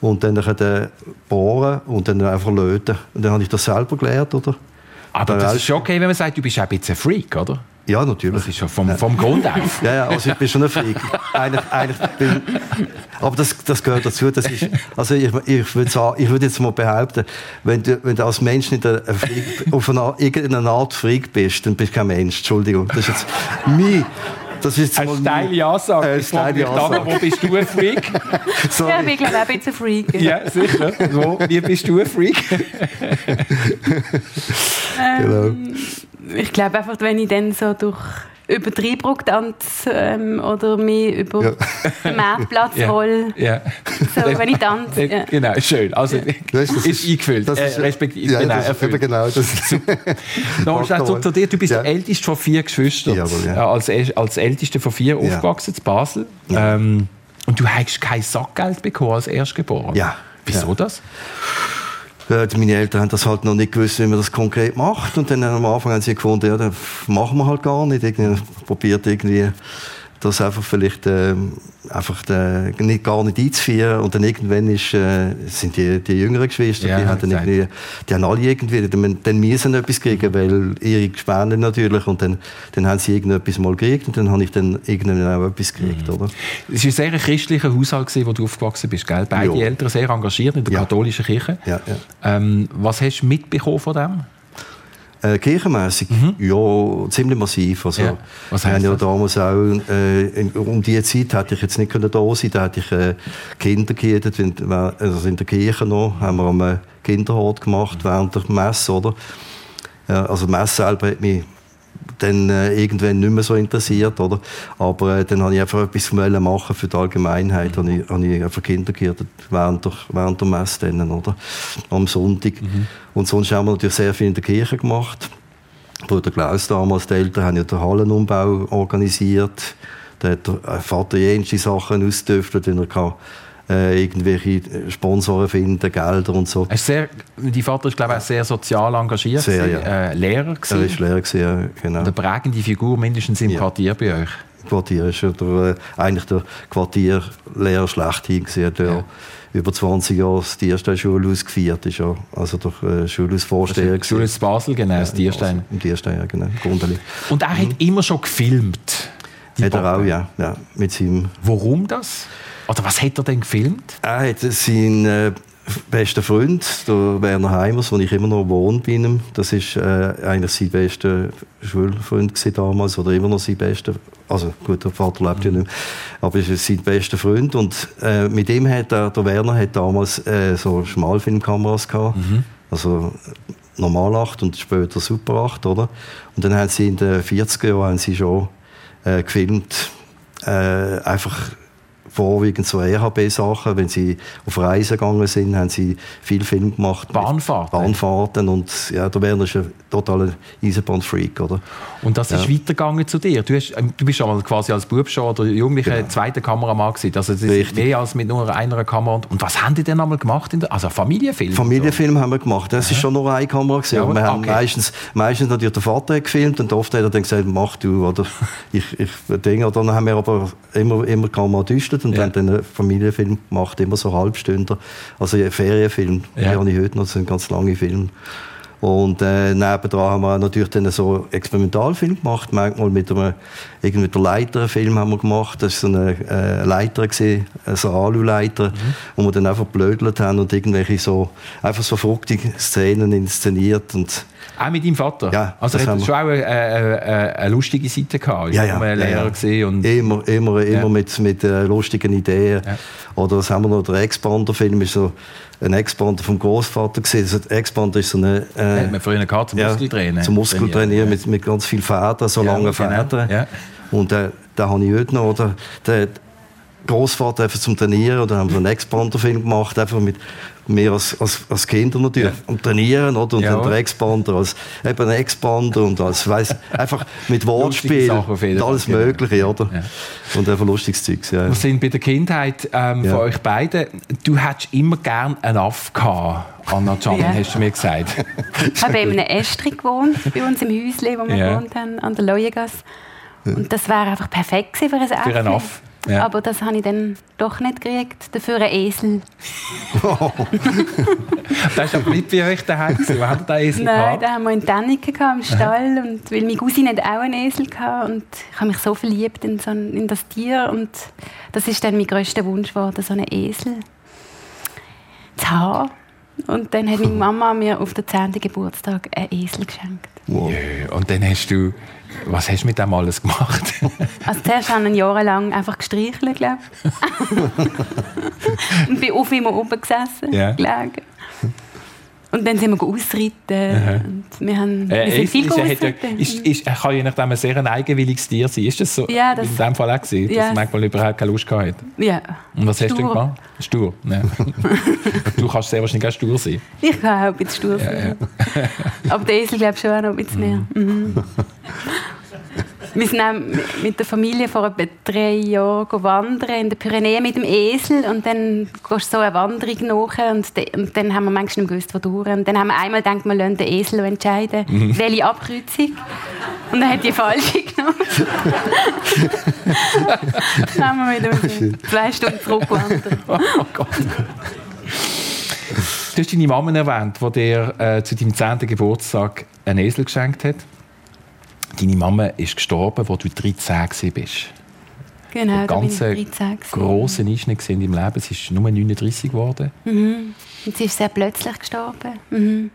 Und dann kannst du bohren und dann einfach löten. Und dann habe ich das selber gelernt, oder? Aber das ist schon okay, wenn man sagt, du bist ein bisschen ein Freak, oder? Ja, natürlich. Das ist schon vom, vom Grund auf. ja, ja, also ich bin schon ein Freak. eigentlich, eigentlich bin, aber das, das gehört dazu. Das ist, also ich, ich würde würde jetzt mal behaupten, wenn du, wenn du als Mensch nicht ein Freak, auf eine, irgendeine Art Freak bist, dann bist du kein Mensch. Entschuldigung. Das ist jetzt mein, das ist eine steile Ansage. Eine steile Ansage. wo bist du ein Freak? ja, ich glaube auch ein bisschen Freak. Ja, sicher. Wo, wie bist du ein Freak? genau. Ähm, ich glaube einfach, wenn ich dann so durch über tanze ähm, oder mich über ja. den Marktplatz ja. roll. Ja. So, wenn ich tanze. Ja. Genau, schön. Also das ist, ist eingefüllt. Das ist, äh, respektive, ja, genau, das ist genau das. Noch zu, zu dir, du bist der älteste von vier Geschwistern. Jawohl, ja. Als, als älteste von vier aufgewachsen in Basel. Ähm, und du hast kein Sackgeld bekommen als Erstgeborener. Ja. Wieso das? Meine Eltern haben das halt noch nicht gewusst, wie man das konkret macht. Und dann am Anfang haben sie gefunden, ja, das machen wir halt gar nicht. Irgendwie, probiert irgendwie das einfach vielleicht äh, einfach äh, nicht, gar nicht einzuführen und dann irgendwann ist, äh, sind die, die jüngeren Geschwister, ja, die, haben dann irgendwie, die haben alle irgendwie, dann, dann müssen etwas kriegen, weil ihre Gespänne natürlich und dann, dann haben sie irgendetwas mal gekriegt und dann habe ich dann irgendwann auch etwas gekriegt, mhm. oder? Es war ein sehr christlicher Haushalt, wo du aufgewachsen bist, gell? Beide ja. Eltern sehr engagiert in der ja. katholischen Kirche. Ja, ähm, was hast du mitbekommen von dem? Äh, kirchenmässig? Mhm. Ja, ziemlich massiv. Also, ja. Was heißt ja damals auch, äh, in, um diese Zeit hätte ich jetzt nicht können da sein da hätte ich äh, Kinder gehört, also in der Kirche noch, haben wir einen Kinderhort gemacht während der Messe, oder? Ja, also die Messe selber hat mich dann äh, irgendwann nicht mehr so interessiert, oder? Aber äh, dann habe ich einfach etwas machen für die Allgemeinheit, mhm. habe ich, habe ich einfach Kinder gehört während der, während der Messe dann, oder? Am Sonntag. Mhm. Und sonst haben wir natürlich sehr viel in der Kirche gemacht. Bruder Klaus damals, die Eltern haben ja den Hallenumbau organisiert. Da hat der äh, Vater jenste Sachen ausgedürftet, den er kann äh, irgendwelche Sponsoren finden, Gelder und so. Sehr, dein Vater ist, glaube ich, auch sehr sozial engagiert, sehr, ja. äh, Lehrer gewesen. Er ist Lehrer gewesen, ja, genau. Eine prägende Figur mindestens im ja. Quartier bei euch. Quartier ist der, äh, eigentlich der Quartierlehrer schlechthin gewesen, der ja. über 20 Jahre die Tierstein-Schule ausgeführt ist, ja. also der äh, Schulhausvorsteher. Also, Schulhaus Basel, genau, das Tierstein. Im Tierstein, ja, genau, Gondeli. Und er mhm. hat immer schon gefilmt? Hat er auch, ja, ja, mit seinem... Warum das? Oder was hat er denn gefilmt? Er hat seinen äh, besten Freund, der Werner Heimers, wo ich immer noch wohne bei ihm. Das ist äh, eigentlich sein bester Schulfreund damals, oder immer noch sein bester. Also gut, der Vater lebt mhm. ja nicht mehr, aber es ist sein bester Freund. Und äh, mit ihm hat er, der Werner hat damals äh, so Schmalfilmkameras gehabt. Mhm. Also Normal 8 und später Super 8, oder? Und dann haben sie in den 40er Jahren haben sie schon äh, gefilmt, äh, einfach vorwiegend so RHB-Sachen. Wenn sie auf Reisen gegangen sind, haben sie viel Film gemacht. Bahnfahrten? Bahnfahrten und ja, da wären ist ein totaler Eisenbahnfreak, oder? Und das ist weitergegangen zu dir? Du, hast, ähm, du bist schon mal quasi als Bub schon oder Jugendlicher genau. zweiter Kameramann gewesen. Also das ist mehr als mit nur einer Kamera. Und was haben die denn einmal gemacht? In der, also Familienfilm? Familienfilm so? haben wir gemacht. Das ist schon nur eine Kamera gewesen. Ja, wir haben meistens, meistens natürlich der Vater gefilmt und oft hat er dann gesagt, mach du, oder ich, ich Dinge. Dann haben wir aber immer, immer Kamera düstet und ja. haben dann einen Familienfilm gemacht, immer so Halbstünder. Also ein Ferienfilm, ja. die habe ich heute noch, das sind ganz lange Filme. Und äh, nebendran haben wir natürlich dann so Experimentalfilm gemacht. Manchmal mit einem irgendwie der Leiterfilm haben wir gemacht. Das war so ein äh, Leiter gewesen, so Alu-Leiter, mhm. wo wir dann einfach blödelt haben und irgendwelche so einfach so fruchtige Szenen inszeniert und Auch mit deinem Vater? Ja. Also er hat schon auch eine, eine, eine, lustige Seite gehabt. Ja, ja. Ein Lehrer ja, Und immer, immer, immer ja. mit, mit uh, lustigen Ideen. Ja. Oder was haben wir noch? Der Expander-Film ist so ein Expander vom Großvater gesehen. Also Expander ist so eine. Äh, hat man früher gehabt zum Muskeltrainieren. Zum Muskeltrainieren mit, mit ganz viel Federn, so lange genau. Federn. Ja. Und äh, da habe ich heute noch. Oder, der, Großvater einfach zum Trainieren oder haben wir einen Expander-Film gemacht, einfach mit mehr als, als, als Kinder natürlich, ja. am Trainieren oder und ja. dann der Expander als eben ein Expander und als weiss, einfach mit Wortspiel und alles genau. Mögliche, oder? Ja. Und einfach lustiges Zeug. Ja. Wir sind bei der Kindheit ähm, von euch beiden. Du hättest immer gern einen Aff gehabt. Anna Can, ja. hast du mir gesagt. ich habe in einem Estri gewohnt, bei uns im Häuschen, wo wir ja. gewohnt haben, an der Leuengasse. Und das wäre einfach perfekt für ein Aff. Für einen Aff. Ja. Aber das habe ich dann doch nicht gekriegt. Dafür ein Esel. Oh. das war aber nicht bei euch daheim. Wo hat der Esel Nein, da haben wir in Däniken im Stall. Und weil meine Cousine hat auch einen Esel hatte. Und ich habe mich so verliebt in, so ein, in das Tier. Und das ist dann mein grösster Wunsch geworden, so einen Esel zu haben. Und dann hat meine Mama mir auf den 10. Geburtstag einen Esel geschenkt. Wow. Und dann hast du was hast du mit dem alles gemacht? also zuerst habe ich jahrelang einfach gestreichelt, glaube ich. und bin auf ihm oben gesessen, yeah. gelegen. Und dann sind wir ausreiten. Wir, haben, äh, wir sind viel ist, ausreiten. Ist, ist, ist, kann je nachdem ein sehr eigenwilliges Tier sein. Ist das so ja, das, in dem Fall auch gewesen, ja. dass manchmal überhaupt keine Lust gehabt Ja. Und was stur. hast du gemacht? Stur. Ja. du kannst sehr wahrscheinlich auch stur sein. Ich kann auch ein bisschen stur sein. Ja, Aber der Esel glaube ich schon auch noch ein bisschen mehr. Mhm. Wir sind mit der Familie vor etwa drei Jahren wandern in den Pyrenäen mit dem Esel und dann gehst du so eine Wanderung nach und, de, und dann haben wir manchmal nicht gewusst, wo durch. Und dann haben wir einmal gedacht, wir lassen den Esel entscheiden, mhm. welche Abkreuzung. Und dann hat die falsche genommen. dann haben wir wieder zwei Stunden zurückgewandert. oh Gott. Du hast deine Mama erwähnt, die dir äh, zu deinem 10. Geburtstag einen Esel geschenkt hat. Deine Mama ist gestorben, als du 13 bist. Genau, ein ganz grosser Einschnitt in deinem Leben. Sie ist nur 39 geworden. Mhm. Und sie ist sehr plötzlich gestorben. Mhm.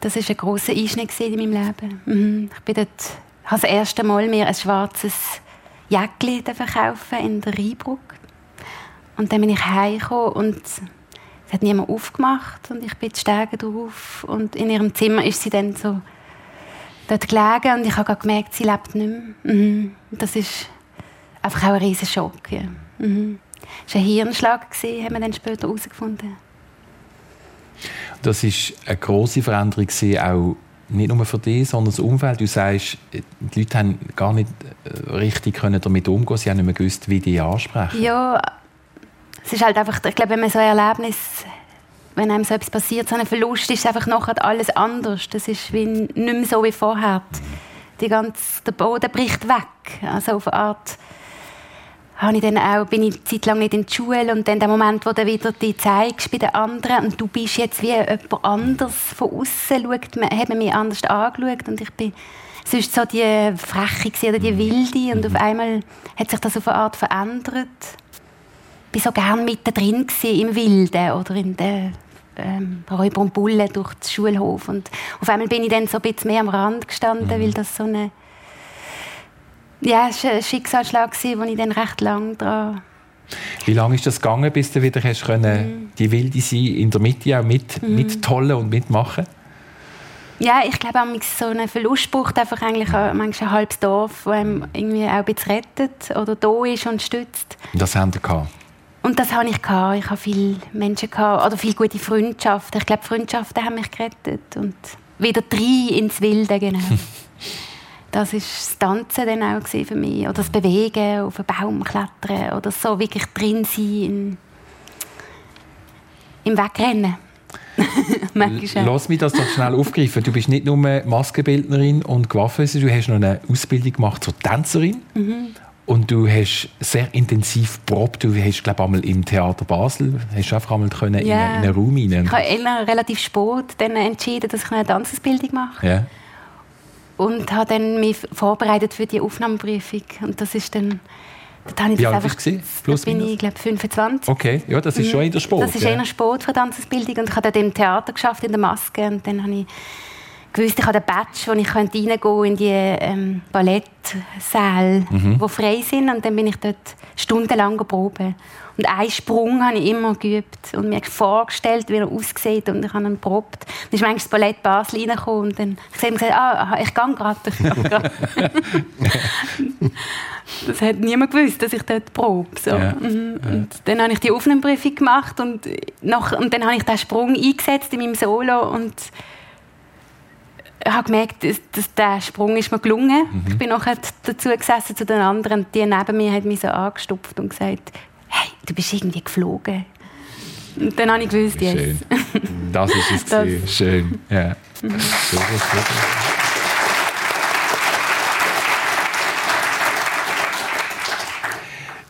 Das war ein grosser Einschnitt in meinem Leben. Mhm. Ich bin dort, habe das erste Mal mir ein schwarzes Jäckchen verkaufen in der Rheinbrücke. Und dann bin ich heimgekommen und es hat niemand aufgemacht und ich bin die Stege drauf und in ihrem Zimmer ist sie dann so dort gelegen und ich habe gemerkt, sie lebt nicht mehr. Mhm. Das ist einfach auch ein riesiger Schock. Ja. Mhm. Das war ein Hirnschlag, haben wir dann später herausgefunden. Das war eine grosse Veränderung, auch nicht nur für dich, sondern das Umfeld. Du sagst, die Leute haben gar nicht äh, richtig damit umgehen Sie haben nicht mehr gewusst, wie die ansprechen. Ja, es ist halt einfach, ich glaube, wenn man so ein Erlebnis wenn einem so etwas passiert, so ein Verlust, ist einfach nachher alles anders. Das ist wie, nicht mehr so wie vorher. Die ganze, der Boden bricht weg. Also auf eine Art habe ich dann auch, bin ich eine Zeit lang nicht in der Schule und dann der Moment, wo du wieder die zeigst bei den anderen und du bist jetzt wie jemand anders von außen schaut, man, hat man mich anders angeschaut und ich bin sonst so die Freche oder die. Wilde und auf mhm. einmal hat sich das auf eine Art verändert. Ich war so gerne mittendrin im Wilden oder in der ähm, Räuber und Bullen durch den Schulhof. Und auf einmal bin ich dann so ein bisschen mehr am Rand gestanden, mhm. weil das so eine ja, es war ein Schicksalsschlag, wo ich dann recht lange dran wie lange ist das gegangen, bis du wieder hast können, mhm. die Wilde sein in der Mitte auch mit, mhm. mittollen und mitmachen? Ja, ich glaube, so ein Verlust braucht einfach eigentlich manchmal ein halbes Dorf, das einem irgendwie auch ein bisschen rettet oder da ist und stützt. Das haben wir gehabt? Und das habe ich gehabt. Ich habe viele Menschen gehabt, oder viele gute Freundschaften. Ich glaube, Freundschaften haben mich gerettet und wieder drei ins Wilde, genau. das ist das Tanzen dann auch für mich oder das Bewegen, auf einen Baum klettern oder so wirklich drin sein im Wegrennen. Lass mich das doch schnell aufgreifen. Du bist nicht nur Maskenbildnerin und Coiffeuse, du hast noch eine Ausbildung gemacht zur Tänzerin. Mhm. Und du hast sehr intensiv probt. Du hast, glaube ich, einmal im Theater Basel hast einfach einmal können yeah. in, in einen Raum rein. Ich habe relativ spät dann entschieden, dass ich eine Tanzausbildung mache. Yeah. Und habe dann mich vorbereitet für die Aufnahmeprüfung. Und das ist dann Da Wie alt einfach, bist du? Plus, bin ich, glaube 25. Okay, ja, das ist schon in der Sport. Das ist ja. eher Sport für Tanzbildung. Und ich habe dort im Theater geschafft, in der Maske. Und dann habe ich gewusst, ich habe den Badge, wo ich reingehen könnte in die ähm, Ballettsäle, mhm. die frei sind. Und dann bin ich dort stundenlang proben. Und einen Sprung habe ich immer geübt und mir vorgestellt, wie er aussieht. Und ich habe ihn probt. Dann ist manchmal das Ballett Basel reingekommen und dann habe ich gesagt, ah, ich gehe gerade. das hat niemand gewusst, dass ich dort probe. So. Ja. Mhm. Und dann habe ich die Aufnahmeprüfung gemacht und, nach, und dann habe ich den Sprung eingesetzt in meinem Solo und ich habe gemerkt, dass, dass der Sprung ist mir gelungen. Mhm. Ich bin nachher dazu gesessen zu den anderen. Die neben mir hat mich so angestupft und gesagt, hey, du bist irgendwie geflogen. Und dann habe ich gewusst, yes. Schön. Das ist es. das. Schön. Ja. Mhm. Super, super.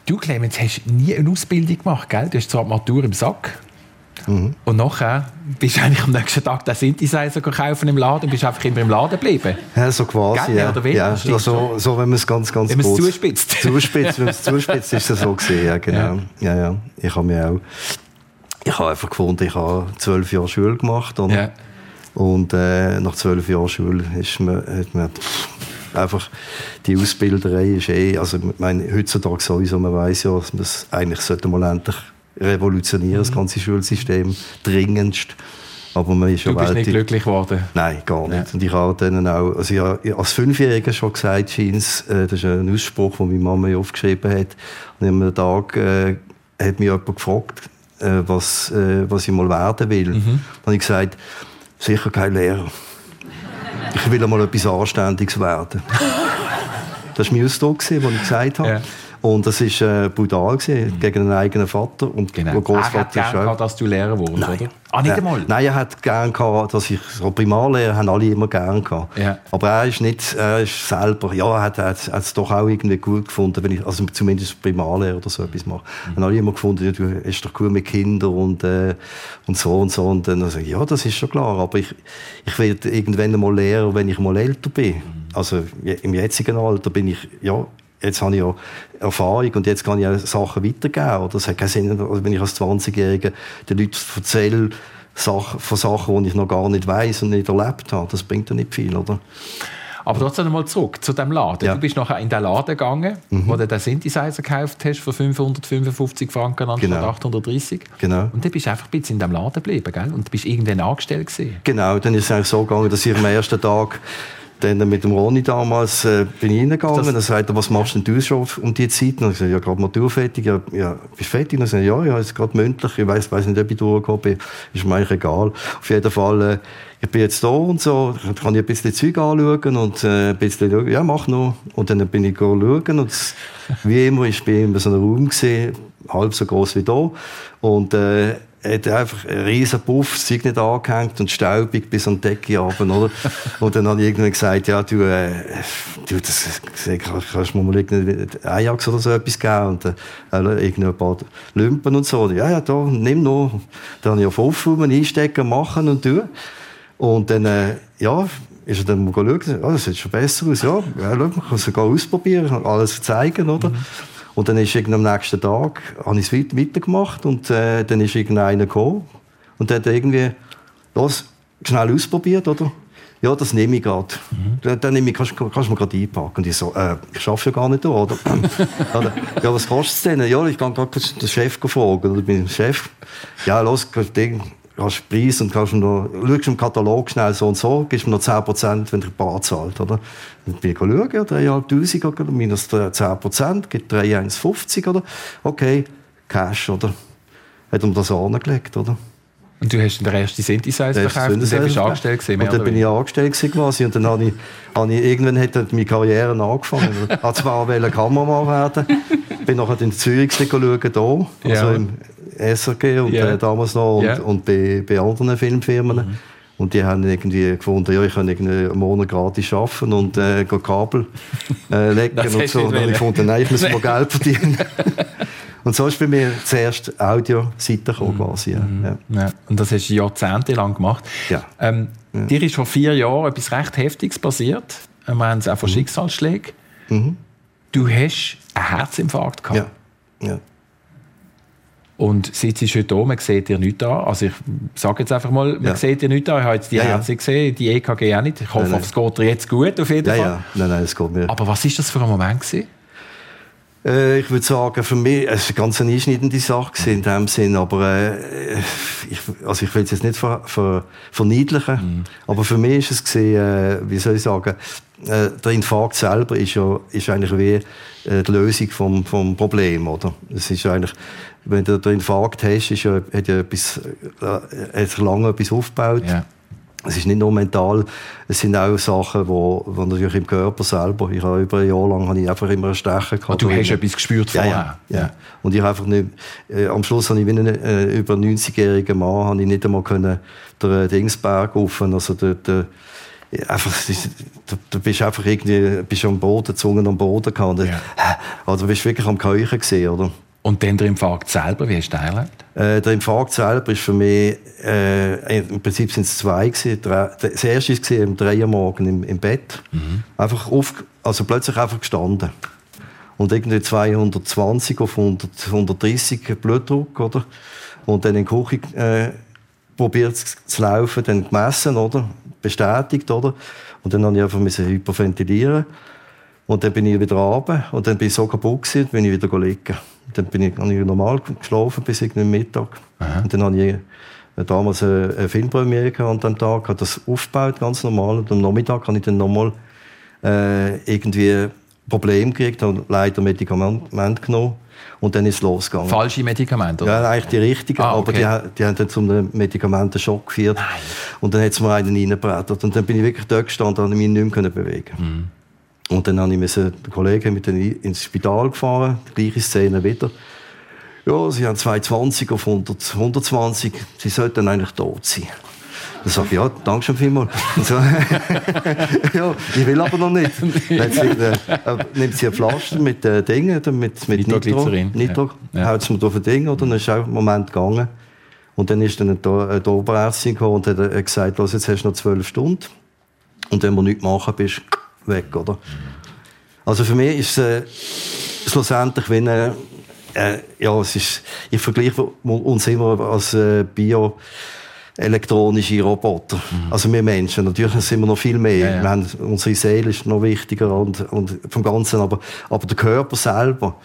Du, Clemens, hast nie eine Ausbildung gemacht, gell? Du hast zwar die Matur im Sack. Mhm. Und nachher bist du eigentlich am nächsten Tag den Synthesizer kaufen im Laden und bist einfach immer im Laden geblieben. Ja, so quasi, Gell, ja. Oder ja, also, so, wenn man es ganz, ganz wenn kurz... zuspitzt. zuspitzt. wenn man es zuspitzt, ist es so gesehen, ja, genau. Ja. ja, ja. Ich habe mir auch... Ich habe einfach gefunden, ich habe zwölf Jahre Schule gemacht und, ja. und äh, nach zwölf Jahren Schule ist man, hat man einfach die Ausbilderei ist eh, also ich meine, heutzutage sowieso, man weiß ja, dass man das eigentlich sollte mal endlich revolutionieren, mhm. das ganze Schulsystem, dringendst. Aber man ist du bist nicht glücklich geworden? Nein, gar nicht. Ja. Und ich habe dann auch, also ich habe als Fünfjähriger schon gesagt, Scheins, äh, das ist ein Ausspruch, den meine Mama aufgeschrieben hat. Und an einem Tag äh, hat mich jemand gefragt, äh, was, äh, was ich mal werden will. Mhm. Dann habe ich gesagt, sicher kein Lehrer. Ich will einmal etwas Anständiges werden. Das war mein Ausdruck, den ich gesagt habe. Ja. Und das war äh, brutal gewesen, mhm. gegen einen eigenen Vater. Und genau. Großvater er hat gerne dass du Lehrer wurdest, Nein. oder? Ah, nicht einmal? Nein, er hat gerne gehabt, dass ich, so Primarlehrer haben alle immer gerne gehabt. Ja. Aber er ist nicht, er ist selber, ja, er hat, es doch auch irgendwie gut gefunden, wenn ich, also zumindest Primarlehrer oder so etwas mache. Mhm. Haben alle immer gefunden, ja, du bist doch gut mit Kindern und, äh, und so und so. Und dann sage ich, ja, das ist schon klar, aber ich, ich werde irgendwann einmal Lehrer, wenn ich mal älter bin. Mhm. Also im jetzigen Alter bin ich, ja, jetzt habe ich ja Erfahrung und jetzt kann ich auch Sachen weitergeben. Oder es hat keinen Sinn, wenn ich als 20-Jähriger den Leuten erzähle von Sachen, die ich noch gar nicht weiß und nicht erlebt habe. Das bringt ja nicht viel, oder? Aber trotzdem mal zurück zu dem Laden. Ja. Du bist nachher in den Laden gegangen, mhm. wo du den Synthesizer gekauft hast für 555 Franken anstatt genau. 830. Genau. Und dann bist du einfach ein bisschen in dem Laden geblieben, gell? Und bist irgendwann angestellt gewesen. Genau, dann ist es eigentlich so gegangen, dass ich am ersten Tag dann mit dem Ronny damals äh, bin ich reingegangen. Dann sagte er, was machst denn du schon um die Zeit? Und ich sagte, ja, gerade Matur fertig. Ja, ja, bist du fertig? Und ich sagte, ja, ja, ist gerade mündlich. Ich weiß, weiß nicht, ob ich durchgekommen bin. Ist mir eigentlich egal. Auf jeden Fall, äh, ich bin jetzt da und so. Dann kann ich ein bisschen Zeug anschauen und äh, ein bisschen, ja, mach noch. Und dann bin ich schauen und wie immer, ich bin in so einem Raum gesehen, halb so groß wie da. Und äh, hat einfach einen riesen Puff, das Zeug nicht angehängt und staubig bis an die Decke runter, oder? und dann habe ich irgendwann gesagt, ja, du, äh, du das, kannst du mir mal irgendeinen Ajax oder so etwas geben und äh, irgendein paar Lümpen und so. Ja, ja, da, nimm noch. Dann habe ich auf Aufräumen, einstecken, machen und tun. Und dann, äh, ja, ist er dann mal schauen, oh, das sieht schon besser aus, ja, ja schau, man kann es sogar ausprobieren, alles zeigen, oder? Mhm. Und dann ist am nächsten Tag, habe ich es weitergemacht und äh, dann ist irgendeiner gekommen und der hat irgendwie, los, schnell ausprobiert, oder? Ja, das nehme ich gerade. Mhm. Dann nehme ich, kannst, kannst du mir gerade einpacken. Und ich so, äh, ich arbeite ja gar nicht da, oder? ja, was kostet es denn? Ja, ich gehe gerade den Chef fragen. Oder bin Chef. Ja, los, hast Preis und kannst noch, schaust im Katalog schnell so und so, gibst mir noch 10%, wenn der Bar zahlt, oder? Dann bin ich schauen, ja, 3'500 oder minus 10%, gibt 3,150 oder? Okay, Cash, oder? Hat um das angelegt, oder? Und du hast den ersten Synthesizer verkauft und dann bist du angestellt gewesen, Und dann bin ich angestellt gewesen quasi und dann habe ich, habe ich irgendwann hat meine Karriere angefangen. ich wollte zwar Kameramann werden, bin nachher in Zürich schauen, hier, also ja. im SRG und yeah. äh, damals noch und, yeah. und bei, bei anderen Filmfirmen. Mhm. Und die haben irgendwie gefunden, ja, ich kann einen Monat gratis arbeiten und äh, Kabel äh, legen und so. Und ich gefunden, nein, ich muss mal Geld verdienen. und so ist bei mir zuerst Audio-Seite gekommen, mhm. quasi. Mhm. Ja. ja. Und das hast du jahrzehntelang gemacht. Ja. Ähm, ja. Dir ist vor vier Jahren etwas recht Heftiges passiert. Wir haben es auch von mhm. Schicksalsschlägen. Mhm. Du hast einen Herzinfarkt gehabt. Ja. ja. Und sitzt heute hier, man sieht dir nichts an. Also ich sage jetzt einfach mal, man ja. sieht dir nichts an. Ich habe jetzt die ja, Herzen ja. gesehen, die EKG auch nicht. Ich hoffe, nein, nein. es geht dir jetzt gut, auf jeden ja, Fall. Ja, nein, nein, es geht mir. Aber was ist das für ein Moment gewesen? Äh, ich würde sagen, für mich, es war eine ganz einschneidende Sache in dem Sinn, aber äh, ich, also ich will es jetzt nicht ver, ver, verniedlichen, mhm. aber für mich ist es gesehen, äh, wie soll ich sagen, äh, der Infarkt selber ist ja ist eigentlich wie äh, die Lösung vom, vom Problem, oder? Es ist eigentlich wenn du den Infarkt hast, ist ja, hat ja etwas, äh, hat lange etwas aufgebaut. Ja. Es ist nicht nur mental, es sind auch Sachen, wo, wo natürlich im Körper selber, ich habe über ein Jahr lang habe ich einfach immer ein Stechen gehabt. Und du hast etwas gespürt vorher? Ja, ja, ja. Und ich einfach nicht, äh, am Schluss habe ich wie ein äh, über 90-jähriger Mann, habe ich nicht einmal können, den äh, Dingsberg rauf, also der, der einfach, du, du, bist einfach irgendwie, bist am Boden, Zungen am Boden gehabt. Ja. Also du bist wirklich am Keuchen gesehen, oder? Und dann der Infarkt selber, wie hast du den erlebt? Äh, der Infarkt selber ist für mich, äh, im Prinzip sind es zwei gewesen. Das erste war drei Uhr morgen im, im Bett. Mhm. Einfach auf, also plötzlich einfach gestanden. Und irgendwie 220 auf 100, 130 Blutdruck, oder? Und dann in der Küche äh, probiert zu laufen, dann gemessen, oder? Bestätigt, oder? Und dann musste ich einfach hyperventilieren. Und dann bin ich wieder runter und dann bin ich so kaputt gewesen, bin ich wieder liegen. Dann bin ich, habe ich normal geschlafen bis irgendwie Mittag. Aha. Und dann habe ich äh, damals eine Filmpremiere an dem Tag, habe das aufgebaut, ganz normal. Und am Nachmittag habe ich dann nochmal äh, irgendwie Probleme gekriegt, habe leider Medikamente genommen. Und dann ist es losgegangen. Falsche Medikamente? Oder? Ja, eigentlich die richtigen, ah, okay. aber die, die haben dann zum Medikamentenschock geführt. Nein. Und dann hat es mir einen reingebrettert. Und dann bin ich wirklich dort gestanden und mich nicht mehr bewegen. Mhm. Und dann habe ich den Kollegen mit ins Spital gefahren, die gleiche Szene wieder. Ja, sie haben 220 auf 100, 120, sie sollten eigentlich tot sein. Dann sage ich, ja, danke schon vielmals. So, ja, ich will aber noch nicht. Dann sie, äh, nimmt sie ein Pflaster mit äh, Dingen, mit, mit Nitro, Nitro ja. ja. haut es mir auf ein Ding, oder? dann ist auch ein Moment gegangen. Und dann ist dann eine, eine Oberärztin gekommen und hat äh, gesagt, los, jetzt hast du noch zwölf Stunden. Und wenn du nichts machen bist, weg, oder? Also für mich ist es äh, schlussendlich wie eine, äh, ja, es ist, ich vergleiche uns immer als äh, Bio- elektronische Roboter. Mhm. Also wir Menschen, natürlich sind wir noch viel mehr. Ja, ja. Wir haben, unsere Seele ist noch wichtiger und, und vom Ganzen, aber, aber der Körper selber,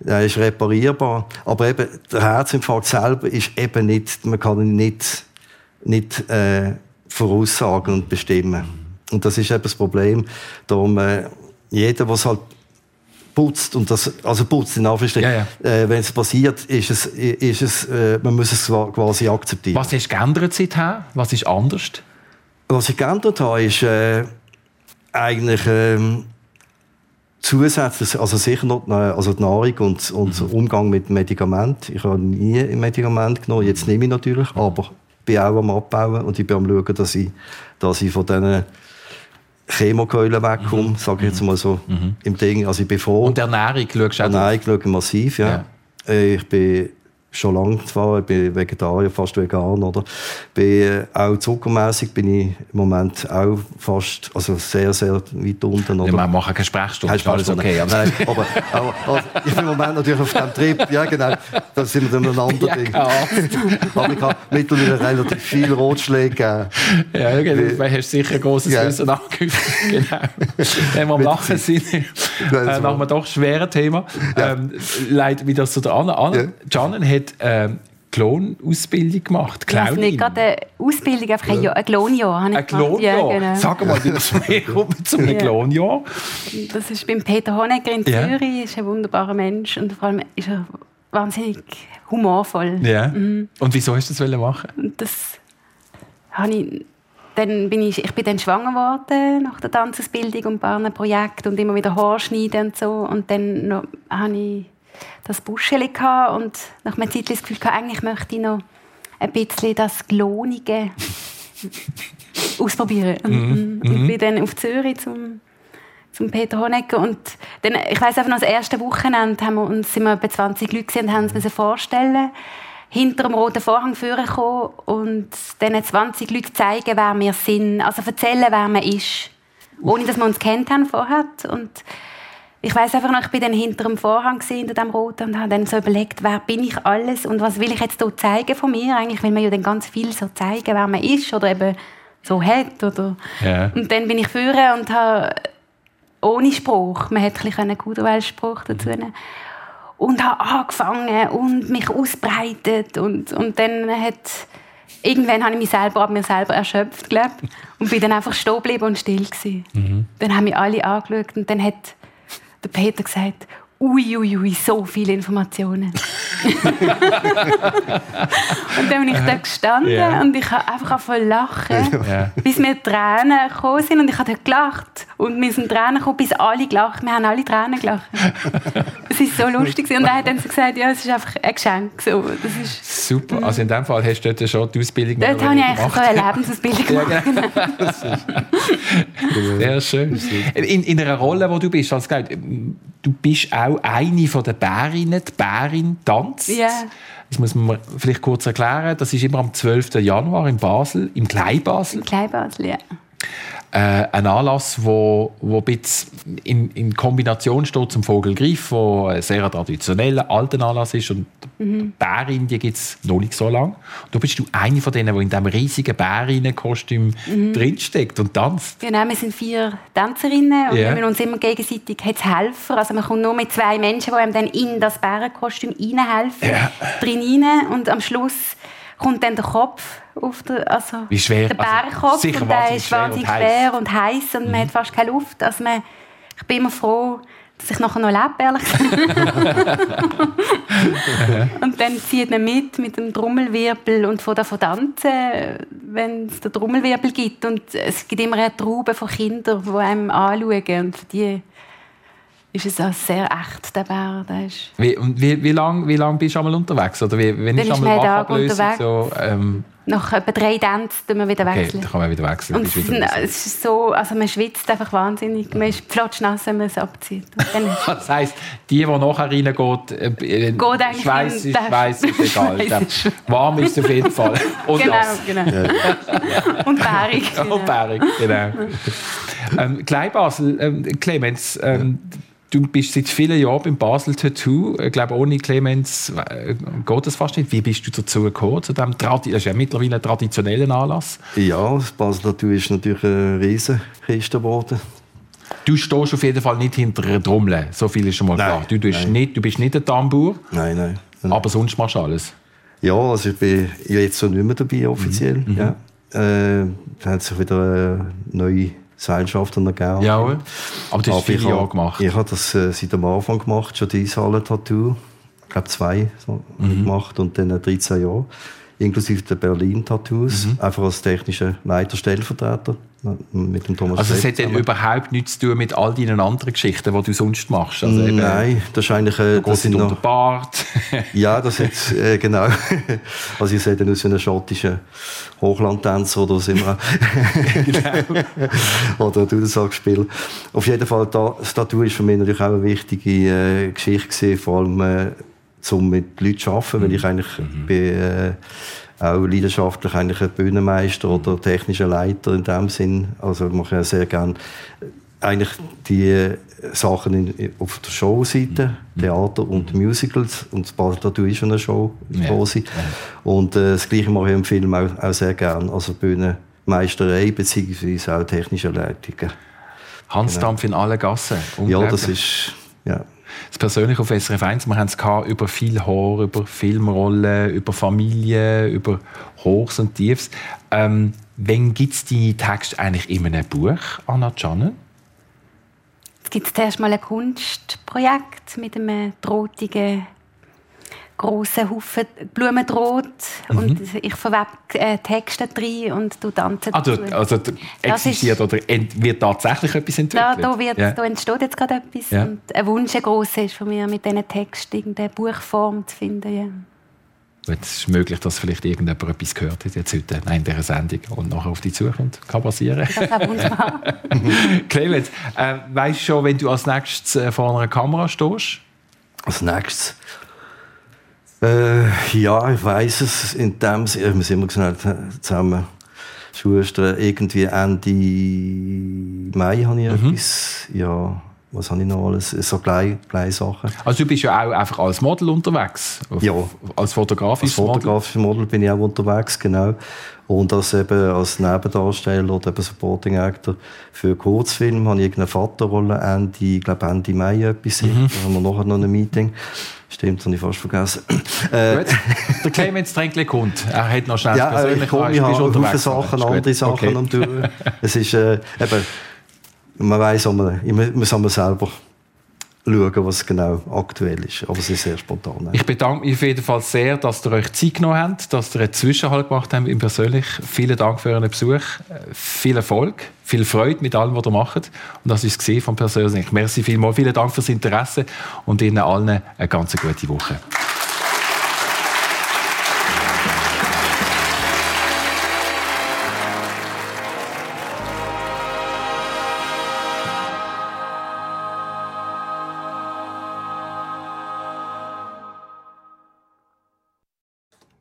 der ist reparierbar. Aber eben, der Herzinfarkt selber ist eben nicht, man kann ihn nicht, nicht äh, voraussagen und bestimmen. Mhm. Und das ist eben das Problem. Darum, äh, jeder, der halt putzt, und das, also putzt in Anführungsstrichen, ja, ja. äh, wenn es passiert, ist es, ist es äh, man muss es quasi akzeptieren. Was hast du geändert seither? Was ist anders? Was ich geändert habe, ist äh, eigentlich ähm, zusätzlich, also sicher noch also die Nahrung und, und mhm. Umgang mit Medikamenten. Ich habe nie ein Medikament genommen, jetzt nehme ich natürlich, aber bin auch am Abbauen und ich bin am schauen, dass ich, dass ich von diesen Chemokeulen wegkomme, mhm. sage ich jetzt mal so mhm. im Ding. Also ich bin froh. Und Ernährung schaust du Ernährung schaue massiv, ja. ja. Äh, ich bin schon lange zwar, ich bin Vegetarier, fast vegan, oder? Bin äh, auch zuckermäßig bin ich im Moment auch fast, also sehr, sehr weit unten, oder? Ja, wir machen keine Sprechstunde, ist alles okay. Aber, Nein, aber, aber also, ich bin im Moment natürlich auf dem Trip, ja genau, da sind wir dann ein anderes Ding. aber ich habe mittlerweile relativ viel Rotschläge gegeben. Ja, okay, du hast sicher ein grosses ja. Wissen angehäuft, genau. Wenn wir am Lachen sind, äh, nach einem doch schweren Thema, ja. ähm, leider wieder zu der Anna. Anna, ja. Janen hat ähm, Klonausbildung gemacht. Clownin. Also nicht gerade eine Ausbildung, einfach ein, ein Klonjahr. Ein Klonjahr? Ja, genau. Sag mal, wie das kommt zu einem ja. Klonjahr? Das ist beim Peter Honegger in Zürich. Ja. ist ein wunderbarer Mensch und vor allem ist er wahnsinnig humorvoll. Ja. Mhm. Und wieso hast du das machen? Das habe ich dann bin ich, ich bin dann schwanger geworden nach der Tanzausbildung und ein paar Projekten und immer wieder Haarschneiden und so. Und dann noch, habe ich das Buscheli und nach einer Zeit das Gefühl eigentlich möchte ich noch ein bisschen das Glonige ausprobieren. Mhm. und mhm. bin dann auf Zürich zum, zum Peter Honegger und dann, ich weiß einfach noch, das erste Wochenende haben wir uns, sind wir etwa 20 Leute gesehen und haben uns vorstellen hinter dem roten Vorhang vorkommen und diesen 20 Leuten zeigen, wer wir sind. Also erzählen, wer man ist. Ohne, dass wir uns kennt haben vorher. Und ich weiß einfach noch, ich bin dann hinter dem Vorhang hinter dem Roten und habe dann so überlegt, wer bin ich alles und was will ich jetzt hier zeigen von mir? Eigentlich will man ja dann ganz viel so zeigen, wer man ist oder eben so hat oder. Ja. Und dann bin ich führen und habe ohne Spruch, man hätte einen Spruch dazu nehmen und habe angefangen und mich ausbreitet und, und dann hat irgendwann habe ich mich selber ab mir selber erschöpft, glaube und bin dann einfach stehen geblieben und still gewesen. Mhm. Dann haben mich alle angeschaut und dann hat der Peter gesagt, uiuiui, ui, so viele Informationen. und dann bin ich da gestanden yeah. und ich habe einfach voll lachen, yeah. bis mir Tränen gekommen sind und ich habe gelacht. Und mir sind Tränen gekommen, bis alle gelacht. Wir haben alle Tränen gelacht. es ist so lustig. Und dann hat dann so gesagt, ja, es ist einfach ein Geschenk. So, das ist, Super. Also in dem Fall hast du dort schon die Ausbildung gemacht? Dort habe ich eigentlich so eine Lebensausbildung gemacht. Ja, genau. Sehr schön. In, in einer Rolle, wo du bist, als du bist auch eine von den Bärinnen, die Bärin tanzt. Ja. Das muss man vielleicht kurz erklären. Das ist immer am 12. Januar in Basel, im Kleinbasel. Im Kleinbasel, ja äh, ein Anlass, wo, wo in, in Kombination steht zum Vogelgriff, wo ein sehr traditioneller, alter Anlass ist und mhm. Bärindien gibt es noch nicht so lange. Da bist du eine von denen, die in diesem riesigen Bärinnenkostüm mhm. drinsteckt und tanzt. Genau, wir sind vier Tänzerinnen und yeah. wir uns immer gegenseitig als Helfer. Also man kommt nur mit zwei Menschen, die einem dann in das Bärenkostüm reinhelfen, yeah. drin rein und am Schluss kommt dann der Kopf auf der, also Wie schwer? der Bärenkopf also, und der ist wahnsinnig schwer und heiß und, und mhm. man hat fast keine Luft. Also man, ich bin immer froh, dass ich nachher noch lebe, ehrlich gesagt. und dann zieht man mit, mit dem Trommelwirbel und von der tanzen, wenn es den Trommelwirbel gibt. Und es gibt immer eine Traube von Kindern, die einem anschauen. Und für die ist es auch sehr echt, der Bär. Der ist wie, wie, wie lange wie lang bist du einmal unterwegs? Oder wie, wenn ich einmal Wachablösung so... Ähm nach etwa drei Tänzen tun wir wieder wechseln. Okay, dann kann man wieder wechseln. Und es, es ist so, also man schwitzt einfach wahnsinnig. Man ist flotschnass, wenn man es abzieht. das heisst, die, die nachher reingeht, äh, äh Geht Schweiß ist, Schweiß ist egal. Warm ist es auf jeden Fall. Und genau, nass. genau. Und bärig. Genau. Und bärig, genau. ähm, Kleinbasel, ähm, Clemens, ähm, Du bist seit vielen Jahren beim Basel Tattoo. Ich glaube, ohne Clemens äh, geht das fast nicht. Wie bist du dazu gekommen? Zu dem das ist ja mittlerweile ein traditioneller Anlass. Ja, das Basel Tattoo ist natürlich ein Riesenkiste geworden. Du stehst auf jeden Fall nicht hinter einer Trommel. So viel ist schon mal klar. Du, bist nicht, du bist nicht ein Tambour. Nein, nein, nein. Aber sonst machst du alles. Ja, also ich bin jetzt so nicht mehr dabei offiziell. Mhm. Ja. Äh, da hat sich wieder eine neue Seilschaften gegeben. Ja, aber du hast viele Jahre gemacht. Ich habe das äh, seit dem Anfang gemacht, schon die Eishalle-Tattoo. Ich glaube zwei so mhm. gemacht und dann 13 Jahre. Inklusive der Berlin-Tattoos. Mhm. Einfach als technischer Leiter, Stellvertreter mit dem Thomas Also es hat dann überhaupt nichts zu tun mit all deinen anderen Geschichten, die du sonst machst? Also eben, Nein, das ist eigentlich... Äh, das sind noch, Bart. ja, das ist äh, genau. also ich sehe dann aus wie ein schottischer Hochlandtänzer oder was immer. genau. oder Dudelsackspiel. Auf jeden Fall, das Tattoo ist für mich natürlich auch eine wichtige äh, Geschichte gewesen, vor allem äh, um mit Leuten zu arbeiten, mhm. weil ich eigentlich mhm. bin, äh, auch leidenschaftlich eigentlich ein Bühnenmeister oder technischer Leiter in dem Sinn. Also ich mache ja sehr gerne äh, eigentlich die Sachen in, auf der Showseite, mhm. Theater und Musicals und das Basel Tattoo ist schon eine Show ja. Ja. Und äh, das Gleiche mache ich im Film auch, auch sehr gerne, also Bühnenmeisterei beziehungsweise auch technische Leitungen. Hans genau. Dampf in allen Gassen. Ja, das ist ja das persönlich auf SRF 1, wir haben es über viel Horror, über Filmrollen, über Familie, über Hochs und Tiefs. Ähm, wann gibt es deine Texte eigentlich in einem Buch, Anna Jannen? Es gibt zuerst mal ein Kunstprojekt mit einem drohtigen grossen Haufen Blumen droht mhm. und ich verwebe äh, Texte drin und du tanzen ah, du, Also existiert oder wird tatsächlich etwas entwickelt? Da, da, wird, ja. da entsteht jetzt gerade etwas ja. und ein Wunsch ein grosser ist von mir, mit diesen Texten irgendeine Buchform zu finden. Ja. Gut, es ist möglich, dass vielleicht irgendjemand etwas gehört hat jetzt heute in dieser Sendung und nachher auf die Zukunft kann passieren. Ist. Clemens, äh, weißt du schon, wenn du als nächstes äh, vor einer Kamera stehst? Als nächstes? Äh, ja, ich weiß es. In dem Sinne, wir sind immer gesagt, zusammen Schustern. Irgendwie Ende Mai habe ich mhm. etwas. Ja, was habe ich noch alles? So kleine, kleine Sachen. Also du bist ja auch einfach als Model unterwegs? Ja. Als fotografisches Model? Als fotografisches Model bin ich auch unterwegs, genau. Und als, eben als Nebendarsteller oder eben Supporting Actor für Kurzfilm habe ich irgendeine Vaterrolle Ende, ich glaube Ende Mai etwas. Mhm. Da haben wir nachher noch ein Meeting. Stimmt, habe ich fast vergessen. Äh, der Clemens Tränkle kommt. Er hat noch schnell ja, persönlich... Ich komme, ich habe Sachen, andere Sachen okay. und Es ist äh, eben man weiß man, man soll selber schauen, was genau aktuell ist. Aber es ist sehr spontan. Ich bedanke mich auf jeden Fall sehr, dass ihr euch Zeit genommen habt, dass ihr einen Zwischenhalt gemacht habt im Persönlich. Vielen Dank für euren Besuch. Viel Erfolg, viel Freude mit allem, was ihr macht. Und das ist es vom Persönlich. Merci vielmals. Vielen Dank fürs Interesse und Ihnen allen eine ganz gute Woche.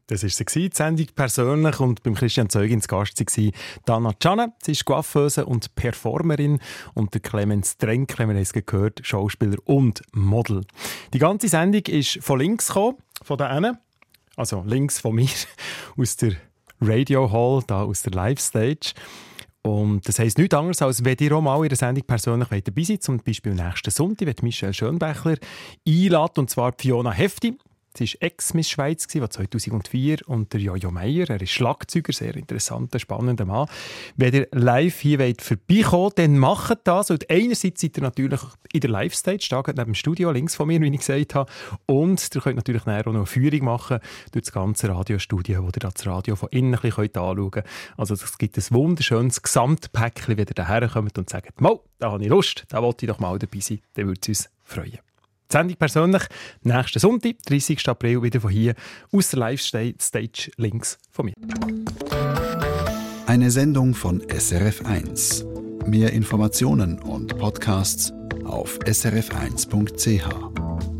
Das war sie, die Sendung persönlich. Und beim Christian Zeugin zu Gast war Dana Canne. Sie ist Coiffeuse und Performerin. Und der Clemens wir haben es gehört, Schauspieler und Model. Die ganze Sendung ist von links gekommen, von da hinten. Also links von mir, aus der Radio Hall, da aus der Live-Stage. Und das heisst nichts anderes, als wenn ihr auch mal in der Sendung persönlich dabei seid, zum Beispiel nächsten Sonntag, wird Michelle Schönbächler einladen, und zwar Fiona Hefti. Sie war Ex-Miss Schweiz, war 2004 und der Jojo Meier, er ist Schlagzeuger, sehr interessanter, spannender Mann. Wenn ihr live hier wollt vorbeikommen dann macht das. Und einerseits seid ihr natürlich in der Live-Stage, da neben dem Studio, links von mir, wie ich gesagt habe. Und ihr könnt natürlich auch noch eine Führung machen durch das ganze Radiostudio, wo ihr das Radio von innen ein bisschen anschauen könnt. Also es gibt ein wunderschönes Gesamtpäckchen, wenn ihr daher kommt und sagt, Mo, da habe ich Lust, da wollte ich doch mal dabei sein, dann würde es uns freuen. Die Sendung persönlich nächsten Sonntag, 30. April, wieder von hier aus der Live-Stage links von mir. Eine Sendung von SRF1. Mehr Informationen und Podcasts auf srf1.ch.